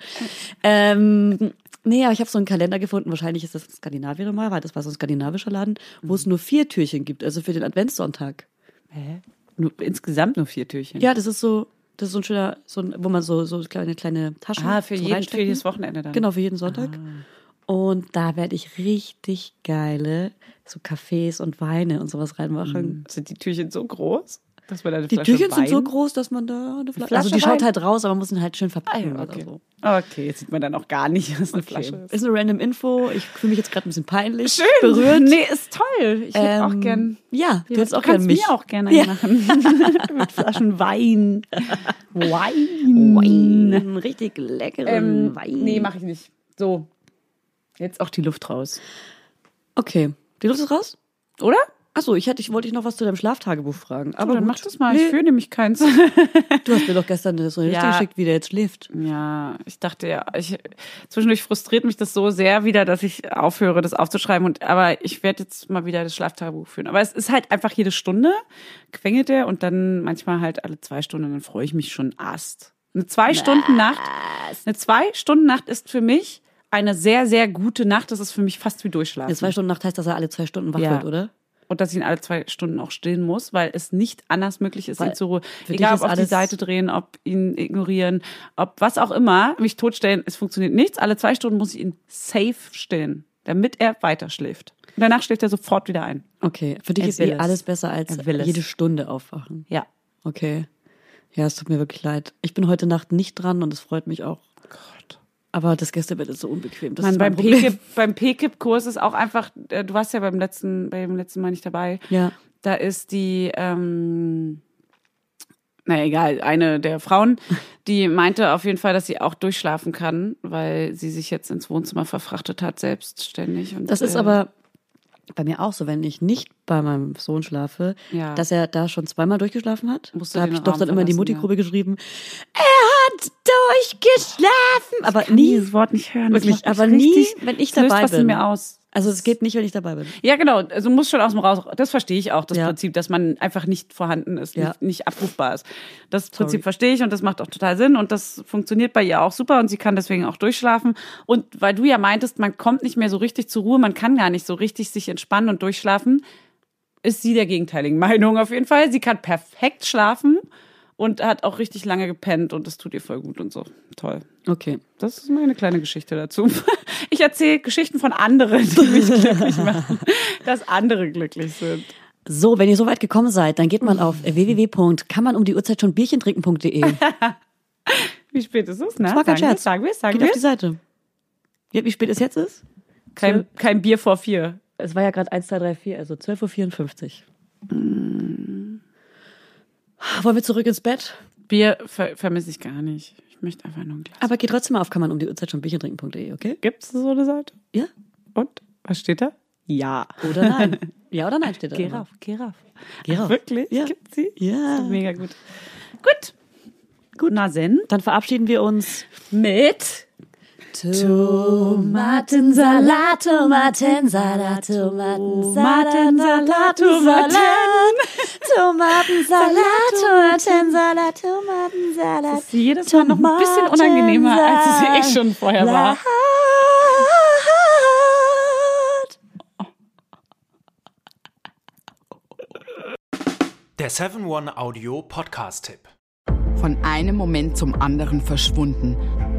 Ähm, nee, aber ich habe so einen Kalender gefunden. Wahrscheinlich ist das Skandinavier nochmal, weil das war so ein skandinavischer Laden, wo es nur vier Türchen gibt, also für den Adventssonntag. Hä? Nur, insgesamt nur vier Türchen. Ja, das ist so, das ist so ein schöner, so ein, wo man so, so kleine, kleine Taschen Ah, für, jeden, für jedes Wochenende dann. Genau, für jeden Sonntag. Und da werde ich richtig geile so Kaffees und Weine und sowas reinmachen. Sind die Türchen so groß, dass man eine Die Flasche Türchen Wein sind so groß, dass man da eine Flasche. Flasche Also die schaut Wein? halt raus, aber man muss ihn halt schön Ah, verpacken oder okay. so. Okay, jetzt sieht man dann auch gar nicht, was eine Flasche Okay. ist. Ist eine random Info. Ich fühle mich jetzt gerade ein bisschen peinlich. Schön. Berührt. Nee, ist toll. Ich hätte auch Ähm, gern. Ja, du hättest auch gerne mich. mir auch gerne Ja. machen. Mit Flaschen Wein. Wein. Wein. Richtig leckeren Ähm, Wein. nee, mache ich nicht. So. Jetzt auch die Luft raus. Okay. Die Luft ist raus? Oder? Achso, ich hätte, ich wollte dich noch was zu deinem Schlaftagebuch fragen. Aber Aber dann gut. mach das mal. Nee, Ich fühle nämlich keins. du hast mir doch gestern so eine Ja. geschickt, wie der jetzt schläft. Ja, ich dachte ja, ich, zwischendurch frustriert mich das so sehr wieder, dass ich aufhöre, das aufzuschreiben. Und aber ich werde jetzt mal wieder das Schlaftagebuch führen. Aber es ist halt einfach jede Stunde quengelt er und dann manchmal halt alle zwei Stunden. Und dann freue ich mich schon ast. Eine zwei Stunden Nacht, eine zwei Stunden Nacht ist für mich eine sehr sehr gute Nacht. Das ist für mich fast wie durchschlafen. Eine zwei Stunden Nacht heißt, dass er alle zwei Stunden wach Ja. wird, oder? Und dass ich ihn alle zwei Stunden auch stillen muss, weil es nicht anders möglich ist, Weil ihn zu dich egal ob auf die Seite drehen, ob ihn ignorieren, ob was auch immer, mich totstellen, es funktioniert nichts. Alle zwei Stunden muss ich ihn safe stillen, damit er weiter schläft. Und danach schläft er sofort wieder ein. Okay, für dich Er ist eh es. alles besser als jede Stunde aufwachen. Ja. Okay. Ja, es tut mir wirklich leid. Ich bin heute Nacht nicht dran und es freut mich auch. Aber das Gästebett ist so unbequem. Das Mann, ist beim. PKIP, beim PKIP-Kurs ist auch einfach, äh, du warst ja beim letzten, beim letzten Mal nicht dabei. Ja. Da ist die, ähm, naja, egal, eine der Frauen, die meinte auf jeden Fall, dass sie auch durchschlafen kann, weil sie sich jetzt ins Wohnzimmer verfrachtet hat, selbstständig. Und, Das ist äh, aber bei mir auch so, wenn ich nicht bei meinem Sohn schlafe, Ja. dass er da schon zweimal durchgeschlafen hat. Musst da habe ich doch dann immer in die Mutti-Gruppe geschrieben, er hat durchgeschlafen. Aber kann nie, dieses Wort nicht hören. Wirklich, aber nie, wenn ich dabei bin. mir aus. Also es geht nicht, wenn ich dabei bin. Ja, genau. Also muss schon aus dem raus. Das verstehe ich auch, das Ja. Prinzip, dass man einfach nicht vorhanden ist, Ja. nicht, nicht abrufbar ist. Das Prinzip verstehe ich und das macht auch total Sinn und das funktioniert bei ihr auch super und sie kann deswegen auch durchschlafen. Und weil du ja meintest, man kommt nicht mehr so richtig zur Ruhe, man kann gar nicht so richtig sich entspannen und durchschlafen, ist sie der gegenteiligen Meinung auf jeden Fall. Sie kann perfekt schlafen und hat auch richtig lange gepennt und das tut ihr voll gut und so. Toll. Okay. Das ist meine kleine Geschichte dazu. Ich erzähle Geschichten von anderen, die mich glücklich machen, dass andere glücklich sind. So, wenn ihr so weit gekommen seid, dann geht mal auf www.kannmanumdieuhrzeit schon Bierchen trinken.de. Wie spät ist es? Ne? Das war kein sagen wir, Scherz. sagen wir, sagen Geht wir. auf die Seite. Wie wie spät es jetzt ist? Kein, kein Bier vor vier. Es war ja gerade 1, 2, 3, 4, also 12.54 Uhr. Mm. Wollen wir zurück ins Bett? Bier ver vermisse ich gar nicht. Ich möchte einfach nur ein Glas. Aber geh trotzdem mal auf kann man um die Uhrzeit schon Bierchen trinken.de, okay? Gibt es so eine Seite? Ja? Und? Was steht da? Ja. Oder nein? ja oder nein steht da. Geh immer. rauf, geh rauf. Geh rauf. Wirklich? Ja. Gibt sie? Ja. Mega gut. Gut. Gut. Na, Zen. Dann verabschieden wir uns Mit Tomatensalat, Tomatensalat, Tomatensalat, Tomatensalat, Tomatensalat, Tomatensalat, Tomatensalat. Das ist jedes Mal noch ein bisschen unangenehmer, als es eh schon vorher war. Der 7-One-Audio-Podcast-Tipp. Von einem Moment zum anderen verschwunden,